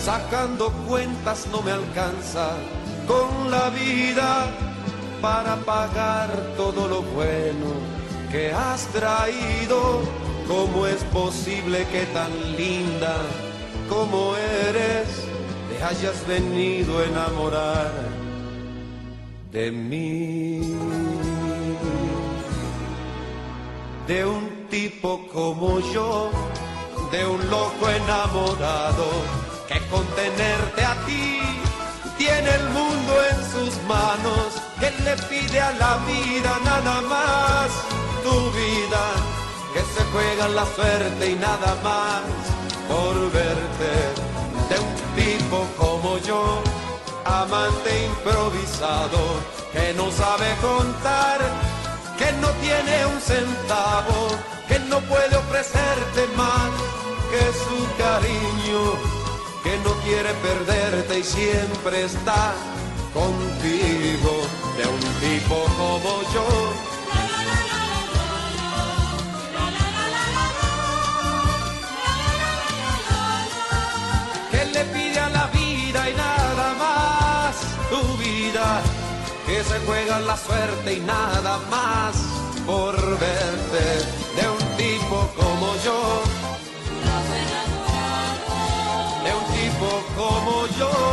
S13: Sacando cuentas no me alcanza con la vida para pagar todo lo bueno que has traído. ¿Cómo es posible que tan linda como eres te hayas venido a enamorar de mí? De un tipo como yo, de un loco enamorado que con tenerte a ti tiene el mundo en sus manos, que le pide a la vida nada más tu vida, que se juega la suerte y nada más por verte de un tipo como yo, amante improvisado, que no sabe contar, que no tiene un centavo, que no puede ofrecerte más que su cariño que no quiere perderte y siempre está contigo, de un tipo como yo. Que le pide a la vida y nada más tu vida, que se juega la suerte y nada más por verte, yo.